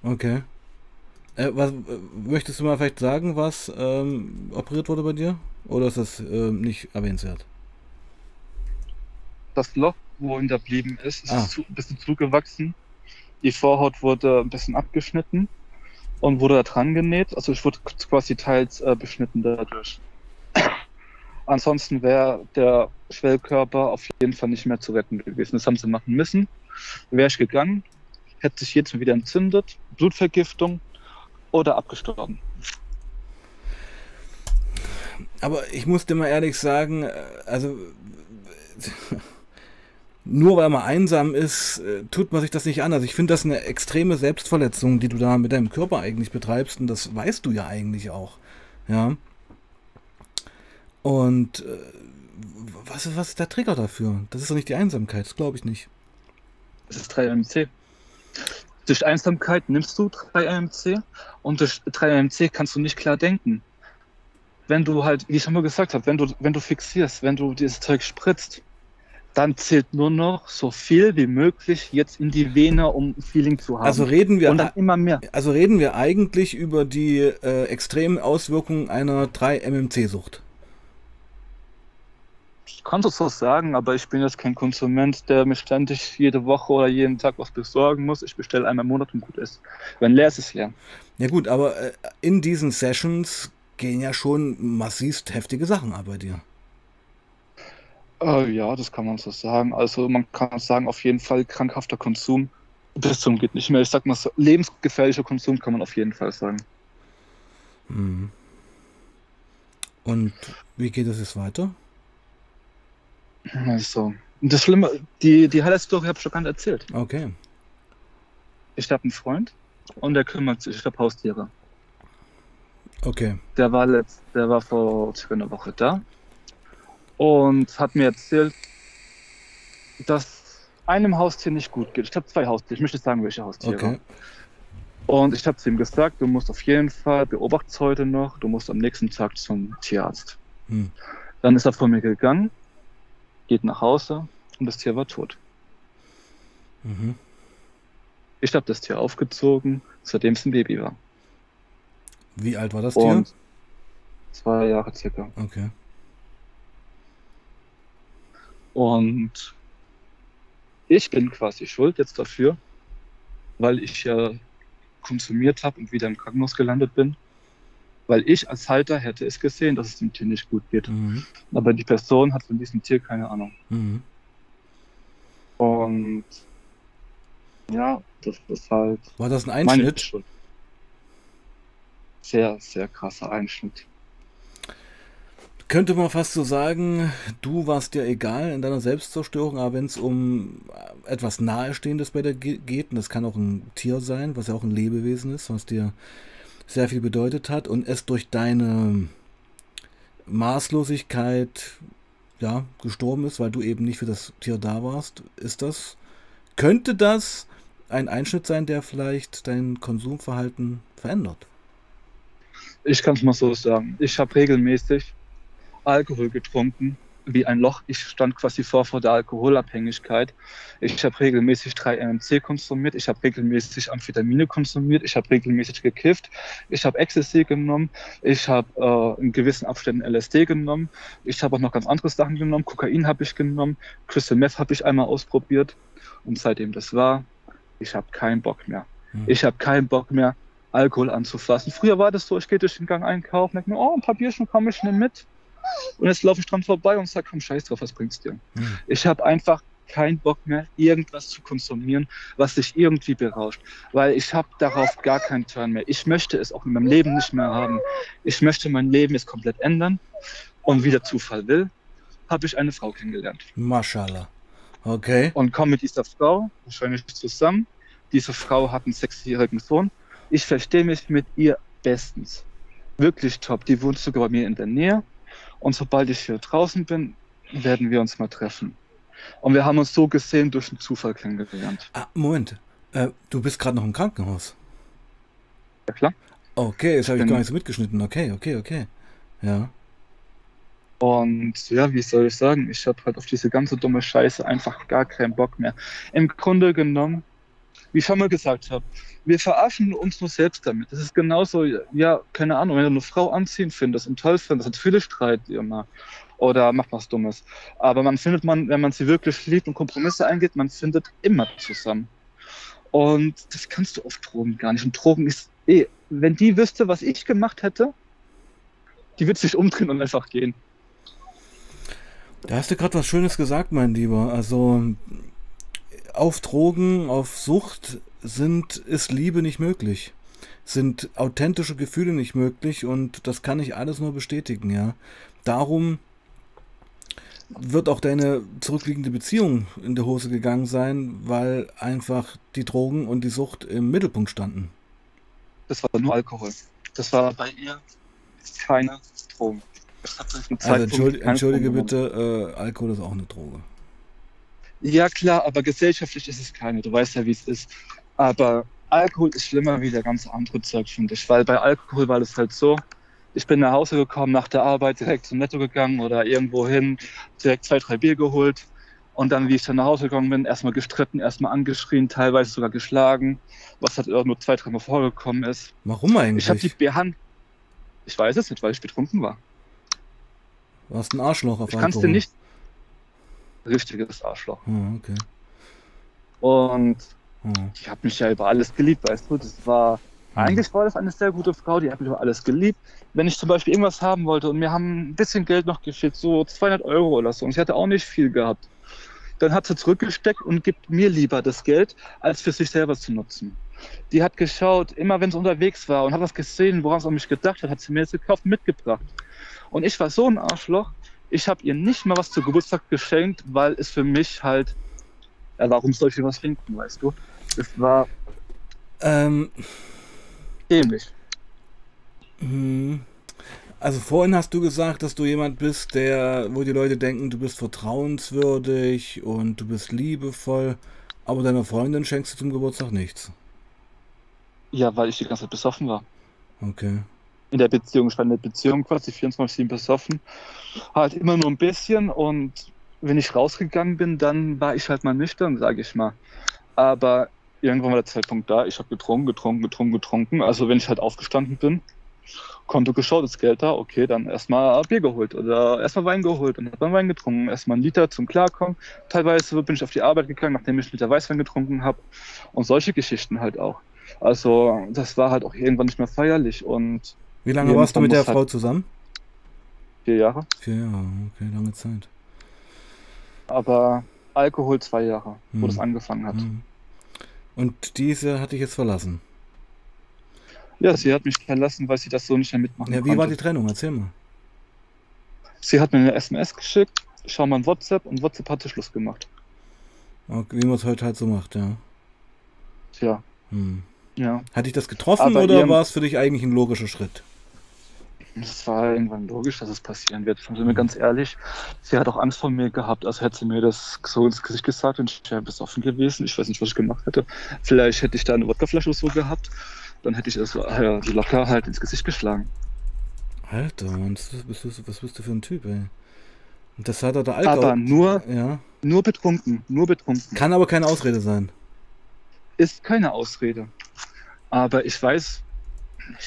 Okay. Äh, was, äh, möchtest du mal vielleicht sagen, was ähm, operiert wurde bei dir? Oder ist das ähm, nicht erwähnenswert? Das Loch, wo hinterblieben ist, ist Ah. zu, ein bisschen zugewachsen. Die Vorhaut wurde ein bisschen abgeschnitten und wurde da dran genäht. Also ich wurde quasi teils äh, beschnitten dadurch. Ansonsten wäre der Schwellkörper auf jeden Fall nicht mehr zu retten gewesen. Das haben sie machen müssen. Wäre ich gegangen, hätte sich jetzt wieder entzündet, Blutvergiftung oder abgestorben. Aber ich muss dir mal ehrlich sagen, äh, also nur weil man einsam ist, äh, tut man sich das nicht an. Also ich finde das eine extreme Selbstverletzung, die du da mit deinem Körper eigentlich betreibst und das weißt du ja eigentlich auch. Ja. Und äh, was, was ist der Trigger dafür? Das ist doch nicht die Einsamkeit, das glaube ich nicht. Das ist 3-MMC. Durch Einsamkeit nimmst du 3-MMC und durch 3-MMC kannst du nicht klar denken. wenn du halt, wie ich schon mal gesagt habe, wenn du, wenn du fixierst, wenn du dieses Zeug spritzt, dann zählt nur noch so viel wie möglich jetzt in die Vene, um Feeling zu haben. Also reden wir und dann immer mehr. Also reden wir eigentlich über die äh, extremen Auswirkungen einer 3-MMC-Sucht. Ich kann das so sagen, aber ich bin jetzt kein Konsument, der mir ständig jede Woche oder jeden Tag was besorgen muss. Ich bestelle einmal im Monat und gut ist. Wenn leer ist, ist leer. Ja gut, aber äh, in diesen Sessions gehen ja schon massivst heftige Sachen ab bei dir. Äh, ja, das kann man so sagen. Also man kann sagen, auf jeden Fall krankhafter Konsum bis zum geht nicht mehr. Ich sag mal so, lebensgefährlicher Konsum kann man auf jeden Fall sagen. Mhm. Und wie geht es jetzt weiter? Also, das Schlimme, die, die Highlight-Story habe ich schon gar nicht erzählt. Okay. Ich habe einen Freund und der kümmert sich, ich habe Haustiere. Okay. Der war, letzt, der war vor circa einer Woche da und hat mir erzählt, dass einem Haustier nicht gut geht. Ich habe zwei Haustiere, ich möchte sagen, welche Haustiere. Okay. Und ich habe zu ihm gesagt, du musst auf jeden Fall, beobachtest heute noch, du musst am nächsten Tag zum Tierarzt. Hm. Dann ist er von mir gegangen, geht nach Hause und das Tier war tot. Mhm. Ich habe das Tier aufgezogen, seitdem es ein Baby war. Wie alt war das Tier? Und zwei Jahre circa. Okay. Und ich bin quasi schuld jetzt dafür, weil ich ja konsumiert habe und wieder im Krankenhaus gelandet bin. Weil ich als Halter hätte es gesehen, dass es dem Tier nicht gut geht. Mhm. Aber die Person hat von diesem Tier keine Ahnung. Mhm. Und ja, das ist halt War das ein Einschnitt? Sehr, sehr krasser Einschnitt. Könnte man fast so sagen, du warst dir egal in deiner Selbstzerstörung, aber wenn es um etwas Nahestehendes bei dir ge- geht, und das kann auch ein Tier sein, was ja auch ein Lebewesen ist, was dir sehr viel bedeutet hat, und es durch deine Maßlosigkeit ja, gestorben ist, weil du eben nicht für das Tier da warst, ist das, könnte das ein Einschnitt sein, der vielleicht dein Konsumverhalten verändert? Ich kann es mal so sagen. Ich habe regelmäßig Alkohol getrunken, wie ein Loch. Ich stand quasi vor vor der Alkoholabhängigkeit. Ich habe regelmäßig 3-MMC konsumiert. Ich habe regelmäßig Amphetamine konsumiert. Ich habe regelmäßig gekifft. Ich habe Ecstasy genommen. Ich habe äh, in gewissen Abständen LSD genommen. Ich habe auch noch ganz andere Sachen genommen. Kokain habe ich genommen. Crystal Meth habe ich einmal ausprobiert. Und seitdem das war, ich habe keinen Bock mehr. Hm. Ich habe keinen Bock mehr, Alkohol anzufassen. Früher war das so, ich gehe durch den Gang einkaufen, denke mir, oh, ein paar Bierchen komme ich schnell mit. Und jetzt laufe ich dran vorbei und sage, komm, scheiß drauf, was bringt's dir? Hm. Ich habe einfach keinen Bock mehr, irgendwas zu konsumieren, was sich irgendwie berauscht. Weil ich habe darauf gar keinen Turn mehr. Ich möchte es auch in meinem Leben nicht mehr haben. Ich möchte mein Leben jetzt komplett ändern. Und wie der Zufall will, habe ich eine Frau kennengelernt. Mashallah. Okay. Und komme mit dieser Frau wahrscheinlich zusammen. Diese Frau hat einen sechsjährigen Sohn. Ich verstehe mich mit ihr bestens. Wirklich top. Die wohnt sogar bei mir in der Nähe. Und sobald ich hier draußen bin, werden wir uns mal treffen. Und wir haben uns so gesehen durch einen Zufall kennengelernt. Ah, Moment. Äh, du bist gerade noch im Krankenhaus. Ja klar. Okay, das habe ich gar nicht so mitgeschnitten. Okay, okay, okay. Ja. Und ja, wie soll ich sagen, ich habe halt auf diese ganze dumme Scheiße einfach gar keinen Bock mehr. Im Grunde genommen, wie ich schon mal gesagt habe, wir verarschen uns nur selbst damit. Das ist genauso, ja, keine Ahnung, wenn du eine Frau anziehen findest und toll findest, hat viele Streit immer. Oder macht was Dummes. Aber man findet man, wenn man sie wirklich liebt und Kompromisse eingeht, man findet immer zusammen. Und das kannst du auf Drogen gar nicht. Und Drogen ist eh, wenn die wüsste, was ich gemacht hätte, die wird sich umdrehen und einfach gehen. Da hast du gerade was Schönes gesagt, mein Lieber. Also auf Drogen, auf Sucht sind ist Liebe nicht möglich. Sind authentische Gefühle nicht möglich und das kann ich alles nur bestätigen, ja. Darum wird auch deine zurückliegende Beziehung in die Hose gegangen sein, weil einfach die Drogen und die Sucht im Mittelpunkt standen. Das war nur Alkohol. Das war bei ihr keine Drogen. Also entschuldige, entschuldige bitte, äh, Alkohol ist auch eine Droge. Ja klar, aber gesellschaftlich ist es keine. Du weißt ja, wie es ist. Aber Alkohol ist schlimmer wie der ganze andere Zeug, finde ich. Weil bei Alkohol war es halt so, Ich bin nach Hause gekommen, nach der Arbeit direkt zum Netto gegangen oder irgendwo hin, direkt zwei, drei Bier geholt. Und dann, wie ich dann nach Hause gegangen bin, erstmal gestritten, erstmal angeschrien, teilweise sogar geschlagen, was halt nur zwei, dreimal vorgekommen ist. Warum eigentlich? Ich habe die Behand. Ich weiß es nicht, weil ich betrunken war. Du hast ein Arschloch auf Ich kann es dir nicht. Richtiges Arschloch. Oh, okay. Und Oh. die hat mich ja über alles geliebt, weißt du. Das war. Hm. Eigentlich war das eine sehr gute Frau, die hat mich über alles geliebt. Wenn ich zum Beispiel irgendwas haben wollte und mir haben ein bisschen Geld noch gefehlt, so 200 Euro oder so, und sie hatte auch nicht viel gehabt, dann hat sie zurückgesteckt und gibt mir lieber das Geld, als für sich selber zu nutzen. Die hat geschaut, immer wenn sie unterwegs war und hat was gesehen, woran sie an mich gedacht hat, hat sie mir das gekauft mitgebracht. Und ich war so ein Arschloch, ich habe ihr nicht mal was zu Geburtstag geschenkt, weil es für mich halt, ja, warum soll ich ihr was schenken, weißt du? Es war Ähm, dämlich. hm. Also vorhin hast du gesagt, dass du jemand bist, der, wo die Leute denken, du bist vertrauenswürdig und du bist liebevoll, aber deiner Freundin schenkst du zum Geburtstag nichts. Ja, weil ich die ganze Zeit besoffen war. Okay. In der Beziehung, ich war in der Beziehung quasi 24-7 besoffen. Halt immer nur ein bisschen und wenn ich rausgegangen bin, dann war ich halt mal nüchtern, sage ich mal. Aber irgendwann war der Zeitpunkt da, ich habe getrunken, getrunken, getrunken, getrunken. Also wenn ich halt aufgestanden bin, Konto geschaut, ist Geld da, okay, dann erstmal Bier geholt oder erstmal Wein geholt und man Wein getrunken, erstmal einen Liter zum Klarkommen. Teilweise bin ich auf die Arbeit gegangen, nachdem ich einen Liter Weißwein getrunken habe und solche Geschichten halt auch. Also das war halt auch irgendwann nicht mehr feierlich und Wie lange warst du mit der Frau zusammen? vier Jahre. Vier Jahre, okay, lange Zeit. Aber Alkohol zwei Jahre, wo Hm. das angefangen hat. Hm. Und diese hat dich jetzt verlassen. Ja, sie hat mich verlassen, weil sie das so nicht mehr mitmachen Ja, wie konnte. war die Trennung? Erzähl mal. Sie hat mir eine SMS geschickt, schau mal in WhatsApp und WhatsApp hatte Schluss gemacht. Okay, wie man es heute halt so macht, ja. Tja, Hm. ja. Hat dich das getroffen Aber oder war es für dich eigentlich ein logischer Schritt? Es war irgendwann logisch, dass es passieren wird. Sind wir ganz ehrlich. Sie hat auch Angst vor mir gehabt. Also hätte sie mir das so ins Gesicht gesagt und ich wäre besoffen gewesen. Ich weiß nicht, was ich gemacht hätte. Vielleicht hätte ich da eine Wodkaflasche oder so gehabt. Dann hätte ich es äh, locker halt ins Gesicht geschlagen. Alter, was bist, du, was bist du für ein Typ, ey? Und das hat er der Alkohol. Aber nur, ja. nur betrunken. Nur betrunken. Kann aber keine Ausrede sein. ist keine Ausrede. Aber ich weiß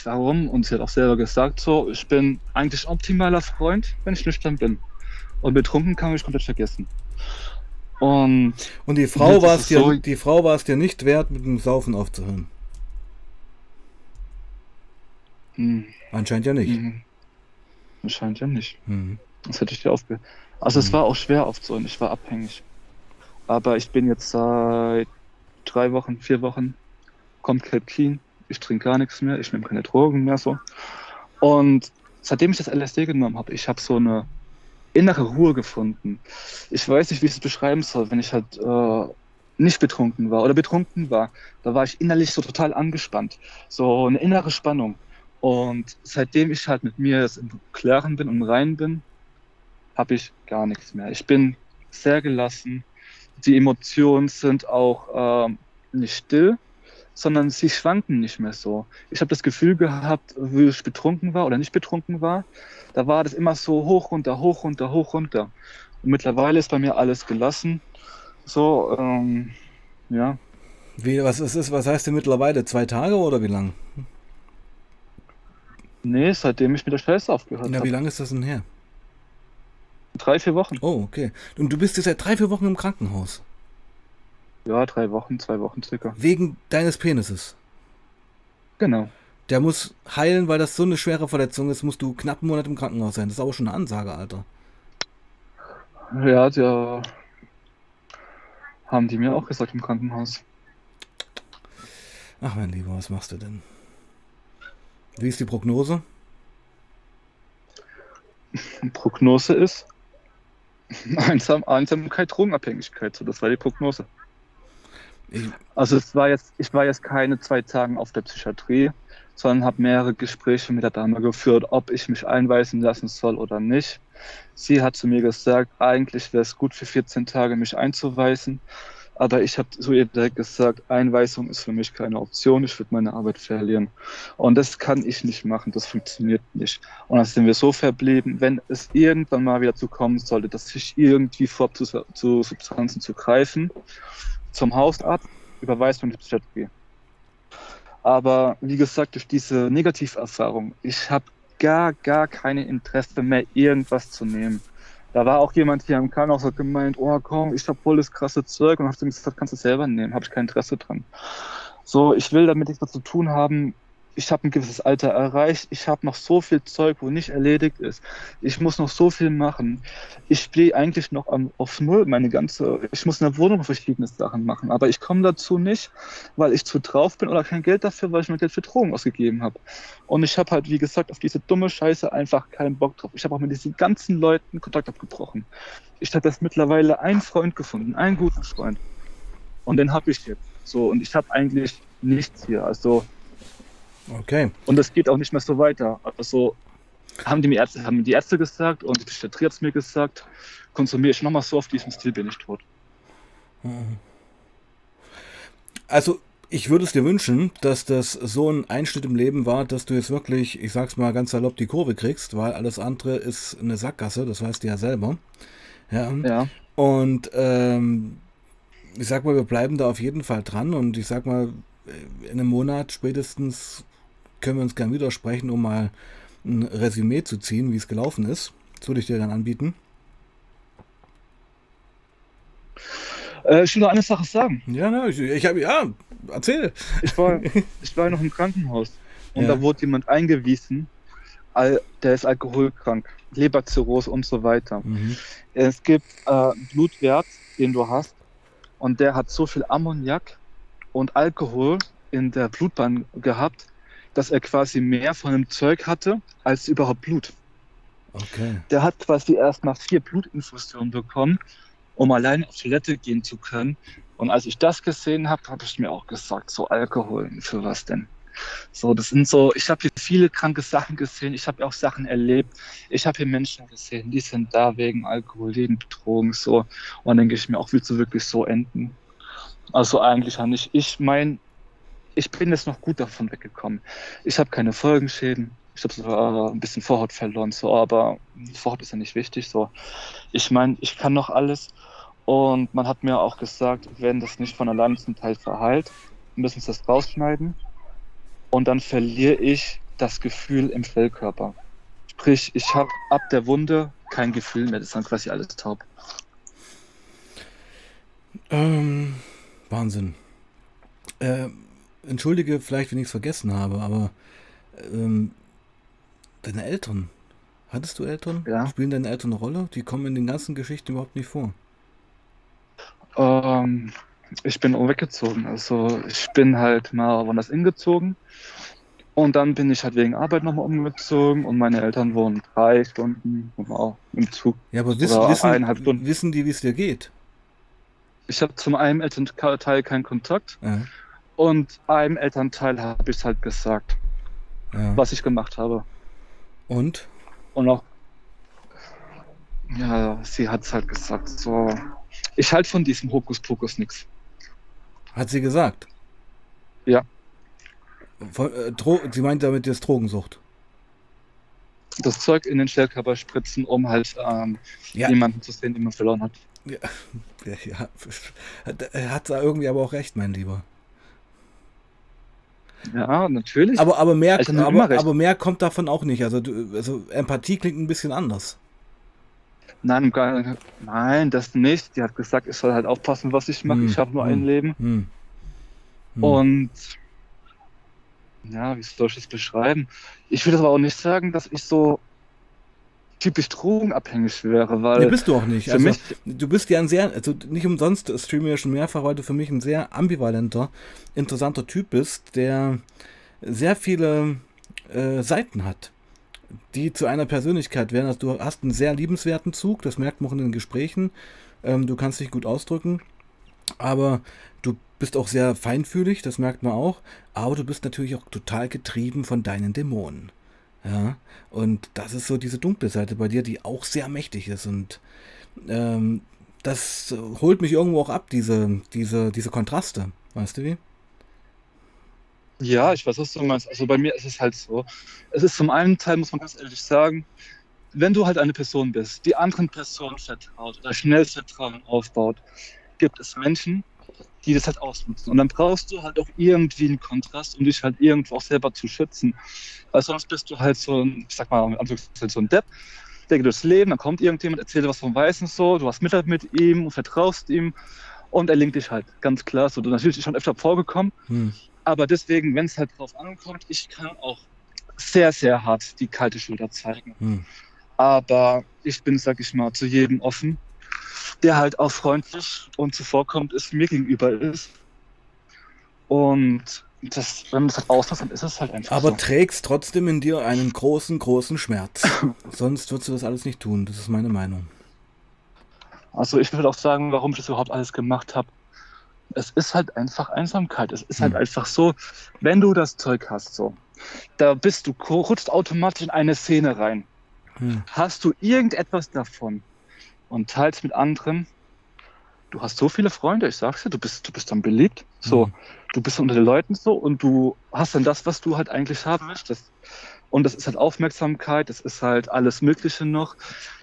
warum und sie hat auch selber gesagt so, ich bin eigentlich optimaler Freund, wenn ich nüchtern bin. Und betrunken kann mich komplett vergessen. Und Und die Frau war es dir, so- die Frau war es dir nicht wert, mit dem Saufen aufzuhören. hm, Anscheinend ja nicht. hm, anscheinend ja nicht. Hm. Das hätte ich dir aufge... Also es Mhm. war auch schwer aufzuhören, ich war abhängig. Aber ich bin jetzt seit drei Wochen, vier Wochen komplett clean. Ich trinke gar nichts mehr, ich nehme keine Drogen mehr so. Und seitdem ich das LSD genommen habe, ich habe so eine innere Ruhe gefunden. Ich weiß nicht, wie ich es beschreiben soll, wenn ich halt äh, nicht betrunken war oder betrunken war. Da war ich innerlich so total angespannt. So eine innere Spannung. Und seitdem ich halt mit mir jetzt im Klaren bin und rein bin, habe ich gar nichts mehr. Ich bin sehr gelassen. Die Emotionen sind auch ähm, nicht still, sondern sie schwanken nicht mehr so. Ich habe das Gefühl gehabt, wie ich betrunken war oder nicht betrunken war, da war das immer so hoch, runter, hoch, runter, hoch, runter. Und mittlerweile ist bei mir alles gelassen. So, ähm, ja, Wie, was ist es? Was heißt denn mittlerweile? Zwei Tage oder wie lang? nee, seitdem ich mit der Scheiße aufgehört Na, wie habe. lange ist das denn her? Drei, vier Wochen. Oh, okay. Und du bist jetzt seit drei, vier Wochen im Krankenhaus. Ja, drei Wochen, zwei Wochen circa. Wegen deines Penises. Genau. Der muss heilen, weil das so eine schwere Verletzung ist, musst du knapp einen Monat im Krankenhaus sein. Das ist aber schon eine Ansage, Alter. Ja, ja, haben die mir auch gesagt im Krankenhaus. Ach mein Lieber, was machst du denn? Wie ist die Prognose? Prognose ist Einsam Einsamkeit, Drogenabhängigkeit. So, das war die Prognose. Also es war jetzt, ich war jetzt keine zwei Tage auf der Psychiatrie, sondern habe mehrere Gespräche mit der Dame geführt, ob ich mich einweisen lassen soll oder nicht. Sie hat zu mir gesagt, eigentlich wäre es gut für 14 Tage mich einzuweisen. Aber ich habe so ihr direkt gesagt, Einweisung ist für mich keine Option, ich würde meine Arbeit verlieren. Und das kann ich nicht machen, das funktioniert nicht. Und dann sind wir so verblieben, wenn es irgendwann mal wieder zu kommen sollte, dass ich irgendwie vorhabe, zu, zu Substanzen zu greifen, zum Hausarzt, Überweisung ins gehe. Aber wie gesagt, durch diese Negativerfahrung, ich habe gar, gar keine Interesse mehr, irgendwas zu nehmen. Da war auch jemand hier im Krankenhaus hat gemeint, oh komm, ich habe voll das krasse Zeug und hat gesagt, kannst du selber nehmen, habe ich kein Interesse dran. So, ich will damit nichts zu tun haben, ich habe ein gewisses Alter erreicht, ich habe noch so viel Zeug, wo nicht erledigt ist. Ich muss noch so viel machen. Ich stehe eigentlich noch am, auf Null, meine ganze, ich muss in der Wohnung verschiedene Sachen machen, aber ich komme dazu nicht, weil ich zu drauf bin oder kein Geld dafür, weil ich mein Geld für Drogen ausgegeben habe. Und ich habe halt, wie gesagt, auf diese dumme Scheiße einfach keinen Bock drauf. Ich habe auch mit diesen ganzen Leuten Kontakt abgebrochen. Ich habe jetzt mittlerweile einen Freund gefunden, einen guten Freund. Und den habe ich jetzt. So, und ich habe eigentlich nichts hier. Also Okay. Und es geht auch nicht mehr so weiter. Also haben die, Ärzte, haben die Ärzte gesagt und die Psychiatrie hat es mir gesagt, konsumiere ich nochmal so auf diesem Stil, bin ich tot. Also ich würde es dir wünschen, dass das so ein Einschnitt im Leben war, dass du jetzt wirklich, ich sag's mal ganz salopp, die Kurve kriegst, weil alles andere ist eine Sackgasse, das weißt du ja selber. Ja. ja. Und ähm, ich sag mal, wir bleiben da auf jeden Fall dran und ich sag mal, in einem Monat spätestens können wir uns gern widersprechen, um mal ein Resümee zu ziehen, wie es gelaufen ist. Das würde ich dir dann anbieten. Äh, ich will noch eine Sache sagen. Ja, ne, ich, ich habe, ja, erzähl. Ich war, ich war noch im Krankenhaus und ja. da wurde jemand eingewiesen, der ist alkoholkrank, Leberzirrhose und so weiter. Mhm. Es gibt äh, einen Blutwert, den du hast und der hat so viel Ammoniak und Alkohol in der Blutbahn gehabt, dass er quasi mehr von dem Zeug hatte als überhaupt Blut. Okay. Der hat quasi erst nach vier Blutinfusionen bekommen, um allein auf Toilette gehen zu können. Und als ich das gesehen habe, habe ich mir auch gesagt, so Alkohol, für was denn? So, das sind so, ich habe hier viele kranke Sachen gesehen, ich habe auch Sachen erlebt, ich habe hier Menschen gesehen, die sind da wegen Alkohol, wegen Betrogen, so. Und dann denke ich mir auch, willst du wirklich so enden? Also eigentlich auch nicht. Ich meine, ich bin jetzt noch gut davon weggekommen. Ich habe keine Folgenschäden. Ich habe sogar ein bisschen Vorhaut verloren, so, aber Vorhaut ist ja nicht wichtig. So, ich meine, ich kann noch alles. Und man hat mir auch gesagt, wenn das nicht von allein zum Teil verheilt, müssen sie das rausschneiden. Und dann verliere ich das Gefühl im Fellkörper. Sprich, ich habe ab der Wunde kein Gefühl mehr. Das ist dann quasi alles taub. Ähm, Wahnsinn. Äh, entschuldige vielleicht, wenn ich es vergessen habe, aber ähm, deine Eltern, hattest du Eltern? Ja. Spielen deine Eltern eine Rolle? Die kommen in den ganzen Geschichten überhaupt nicht vor. Ähm, ich bin weggezogen. Also ich bin halt mal woanders hingezogen. Und dann bin ich halt wegen Arbeit nochmal umgezogen und meine Eltern wohnen drei Stunden im Zug. Ja, aber wissen, wissen, wissen die, wie es dir geht? ich habe zum einen Elternteil keinen Kontakt ja. Und einem Elternteil habe ich halt gesagt, ja. was ich gemacht habe. Und? Und auch, ja, sie hat es halt gesagt, so, ich halte von diesem Hokuspokus nichts. Hat sie gesagt? Ja. Von, äh, sie meint damit jetzt Drogensucht. Das Zeug in den Stellkörper spritzen, um halt ähm, ja. jemanden zu sehen, den man verloren hat. Ja, ja, er hat da irgendwie aber auch recht, mein Lieber. Ja, natürlich. Aber, aber, mehr, also aber, aber, mehr kommt davon auch nicht. Also, also Empathie klingt ein bisschen anders. Nein, nein, das nicht. Die hat gesagt, ich soll halt aufpassen, was ich mache. Hm, ich habe nur hm, ein Leben. Hm, hm, Und ja, wie soll ich das beschreiben? Ich will aber auch nicht sagen, dass ich so typisch drogenabhängig wäre, weil. Nee, bist du auch nicht. Also, du bist ja ein sehr, also nicht umsonst streame ja schon mehrfach, weil du für mich ein sehr ambivalenter, interessanter Typ bist, der sehr viele äh, Seiten hat, die zu einer Persönlichkeit werden. Also du hast einen sehr liebenswerten Zug, das merkt man auch in den Gesprächen. Ähm, du kannst dich gut ausdrücken, aber du bist auch sehr feinfühlig, das merkt man auch. Aber du bist natürlich auch total getrieben von deinen Dämonen. Ja, und das ist so diese dunkle Seite bei dir, die auch sehr mächtig ist. Und ähm, das holt mich irgendwo auch ab, diese, diese, diese Kontraste. Weißt du wie? Ja, ich weiß, was du meinst. Also bei mir ist es halt so. Es ist zum einen Teil, muss man ganz ehrlich sagen, wenn du halt eine Person bist, die anderen Personen vertraut oder schnell Vertrauen aufbaut, gibt es Menschen, die das halt ausnutzen. Und dann brauchst du halt auch irgendwie einen Kontrast, um dich halt irgendwo auch selber zu schützen. Weil sonst bist du halt so ein, ich sag mal, so ein Depp, der geht durchs Leben, dann kommt irgendjemand, erzählt was vom Weißen so, du hast Mitleid mit ihm und vertraust ihm und er linkt dich halt, ganz klar. So, natürlich ist schon öfter vorgekommen, hm. aber deswegen, wenn es halt drauf ankommt, ich kann auch sehr, sehr hart die kalte Schulter zeigen. Hm. Aber ich bin, sag ich mal, zu jedem offen, der halt auch freundlich und zuvorkommt ist, mir gegenüber ist. Und das, wenn man das halt auslässt, dann ist es halt einfach Aber so. trägst trotzdem in dir einen großen, großen Schmerz. Sonst würdest du das alles nicht tun. Das ist meine Meinung. Also ich würde auch sagen, warum ich das überhaupt alles gemacht habe. Es ist halt einfach Einsamkeit. Es ist halt hm. einfach so, wenn du das Zeug hast, so, da bist du, rutscht automatisch in eine Szene rein. Hm. Hast du irgendetwas davon und teilst mit anderen, du hast so viele Freunde, ich sag's dir, du bist, du bist dann beliebt. So, hm. du bist unter den Leuten so und du hast dann das, was du halt eigentlich haben möchtest. Und das ist halt Aufmerksamkeit, das ist halt alles Mögliche noch.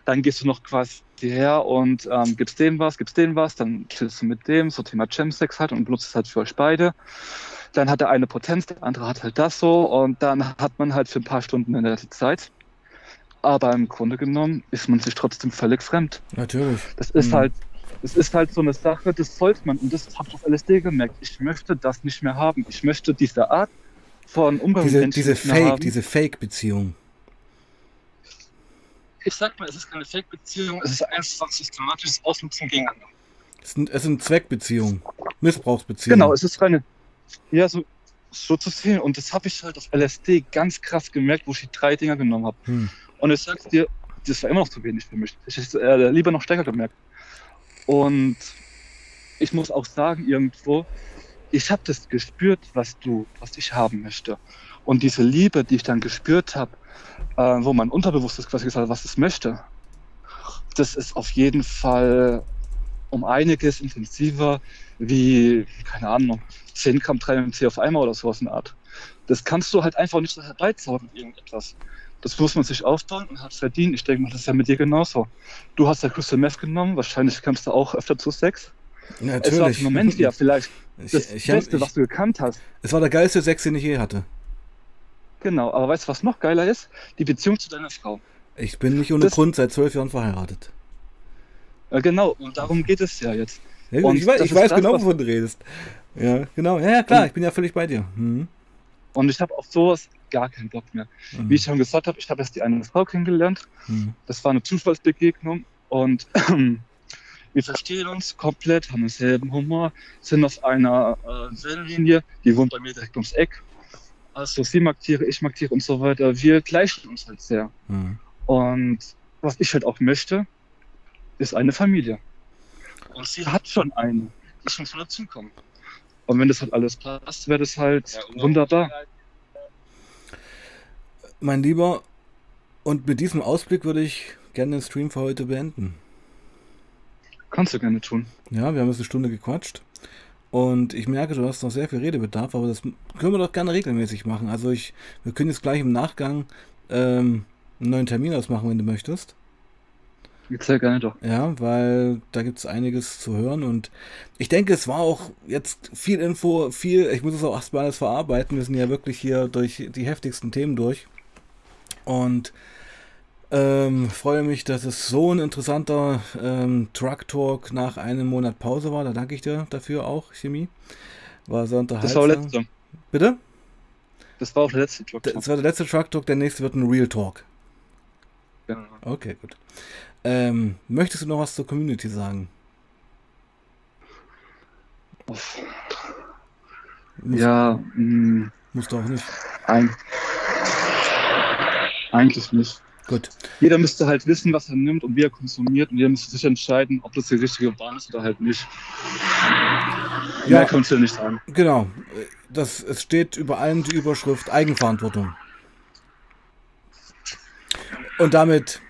Dann gehst du noch quasi her und ähm, gibst dem was, gibst dem was, dann chillst du mit dem, so Thema Gemsex halt und benutzt es halt für euch beide. Dann hat der eine Potenz, der andere hat halt das so und dann hat man halt für ein paar Stunden in der Zeit. Aber im Grunde genommen ist man sich trotzdem völlig fremd. Natürlich. Das ist mhm. halt, es ist halt so eine Sache, das sollte man, und das habe ich auf LSD gemerkt. Ich möchte das nicht mehr haben. Ich möchte diese Art von Umgang diese, mit diese Fake, haben. diese Fake-Beziehung. Ich sag mal, es ist keine Fake-Beziehung, es ist einfach systematisches Ausnutzen gegeneinander. Es sind, es sind Zweckbeziehungen, Missbrauchsbeziehungen. Genau, es ist reine, ja, so, so zu sehen. Und das habe ich halt auf LSD ganz krass gemerkt, wo ich die drei Dinger genommen habe. Hm. Und ich sag's dir, das war immer noch zu wenig für mich. Ich hätte äh, lieber noch stärker gemerkt. Und ich muss auch sagen, irgendwo, ich habe das gespürt, was du, was ich haben möchte. Und diese Liebe, die ich dann gespürt habe, äh, wo mein Unterbewusstes quasi gesagt hat, was es möchte, das ist auf jeden Fall um einiges intensiver wie, keine Ahnung, 10 Gramm 3MC auf einmal oder sowas in der Art. Das kannst du halt einfach nicht so herbeizaubern, irgendetwas. Das muss man sich aufbauen und hat es verdient. Ich denke mal, das ist ja mit dir genauso. Du hast ja Crystal Meth genommen, wahrscheinlich kommst du auch öfter zu Sex. Natürlich. Es war im Moment ja vielleicht das ich, Beste, ich, was du gekannt hast. Es war der geilste Sex, den ich je hatte. Genau, aber weißt du, was noch geiler ist? Die Beziehung zu deiner Frau. Ich bin nicht ohne das, Grund seit zwölf Jahren verheiratet. Ja, genau, und darum geht es ja jetzt. Ja, ich weiß, ich weiß das, genau, wovon du redest. Ja, genau. Ja, klar, ich bin ja völlig bei dir. Mhm. Und ich habe auf sowas gar keinen Bock mehr. Mhm. Wie ich schon gesagt habe, ich habe jetzt die eine Frau kennengelernt. Mhm. Das war eine Zufallsbegegnung und wir verstehen uns komplett, haben denselben Humor, sind auf einer äh, Wellenlinie. Die wohnt bei mir direkt ums Eck. Also sie mag Tiere, ich mag Tiere und so weiter. Wir gleichen uns halt sehr. Mhm. Und was ich halt auch möchte, ist eine Familie. Und sie hat schon eine. Ich muss nur dazu kommen. Und wenn das halt alles passt, wäre das halt ja, wunderbar. Mein Lieber, und mit diesem Ausblick würde ich gerne den Stream für heute beenden. Kannst du gerne tun. Ja, wir haben jetzt eine Stunde gequatscht. Und ich merke, du hast noch sehr viel Redebedarf, aber das können wir doch gerne regelmäßig machen. Also ich, wir können jetzt gleich im Nachgang ähm, einen neuen Termin ausmachen, wenn du möchtest. Sehr gerne doch. Ja, weil da gibt es einiges zu hören und ich denke, es war auch jetzt viel Info, viel, ich muss es auch erstmal alles verarbeiten. Wir sind ja wirklich hier durch die heftigsten Themen durch. Und ähm, freue mich, dass es so ein interessanter ähm, Truck Talk nach einem Monat Pause war. Da danke ich dir dafür auch, Chemie. War sehr unterhaltsam. Das war letzte. Bitte? Das war auch der letzte Truck Talk. Das war der letzte Truck Talk, der nächste wird ein Real Talk. Ja. Okay, gut. Ähm, möchtest du noch was zur Community sagen? ja, mh, mm. musst du auch nicht. Ein, eigentlich nicht. Gut. Jeder müsste halt wissen, was er nimmt und wie er konsumiert und jeder müsste sich entscheiden, ob das die richtige Bahn ist oder halt nicht. Ja, Mehr kannst du nicht sagen. Genau. Das, es steht über allem die Überschrift Eigenverantwortung. Und damit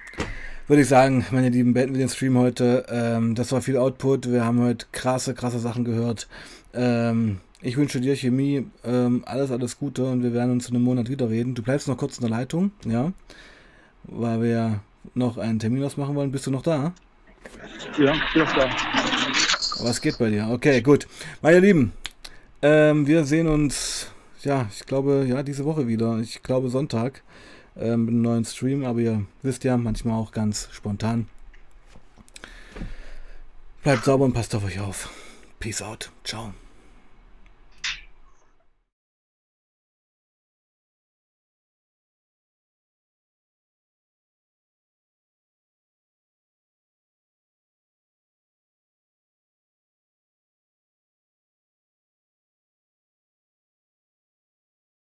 würde ich sagen, meine Lieben, beenden wir den Stream heute. Ähm, das war viel Output. Wir haben heute krasse, krasse Sachen gehört. Ähm, ich wünsche dir Chemie ähm, alles, alles Gute und wir werden uns in einem Monat wieder reden. Du bleibst noch kurz in der Leitung, ja, weil wir noch einen Termin ausmachen wollen. Bist du noch da? Ja, bin noch da. Was geht bei dir? Okay, gut. Meine Lieben, ähm, wir sehen uns, ja, ich glaube, ja, diese Woche wieder. Ich glaube Sonntag ähm, mit einem neuen Stream, aber ihr wisst ja, manchmal auch ganz spontan. Bleibt sauber und passt auf euch auf. Peace out. Ciao.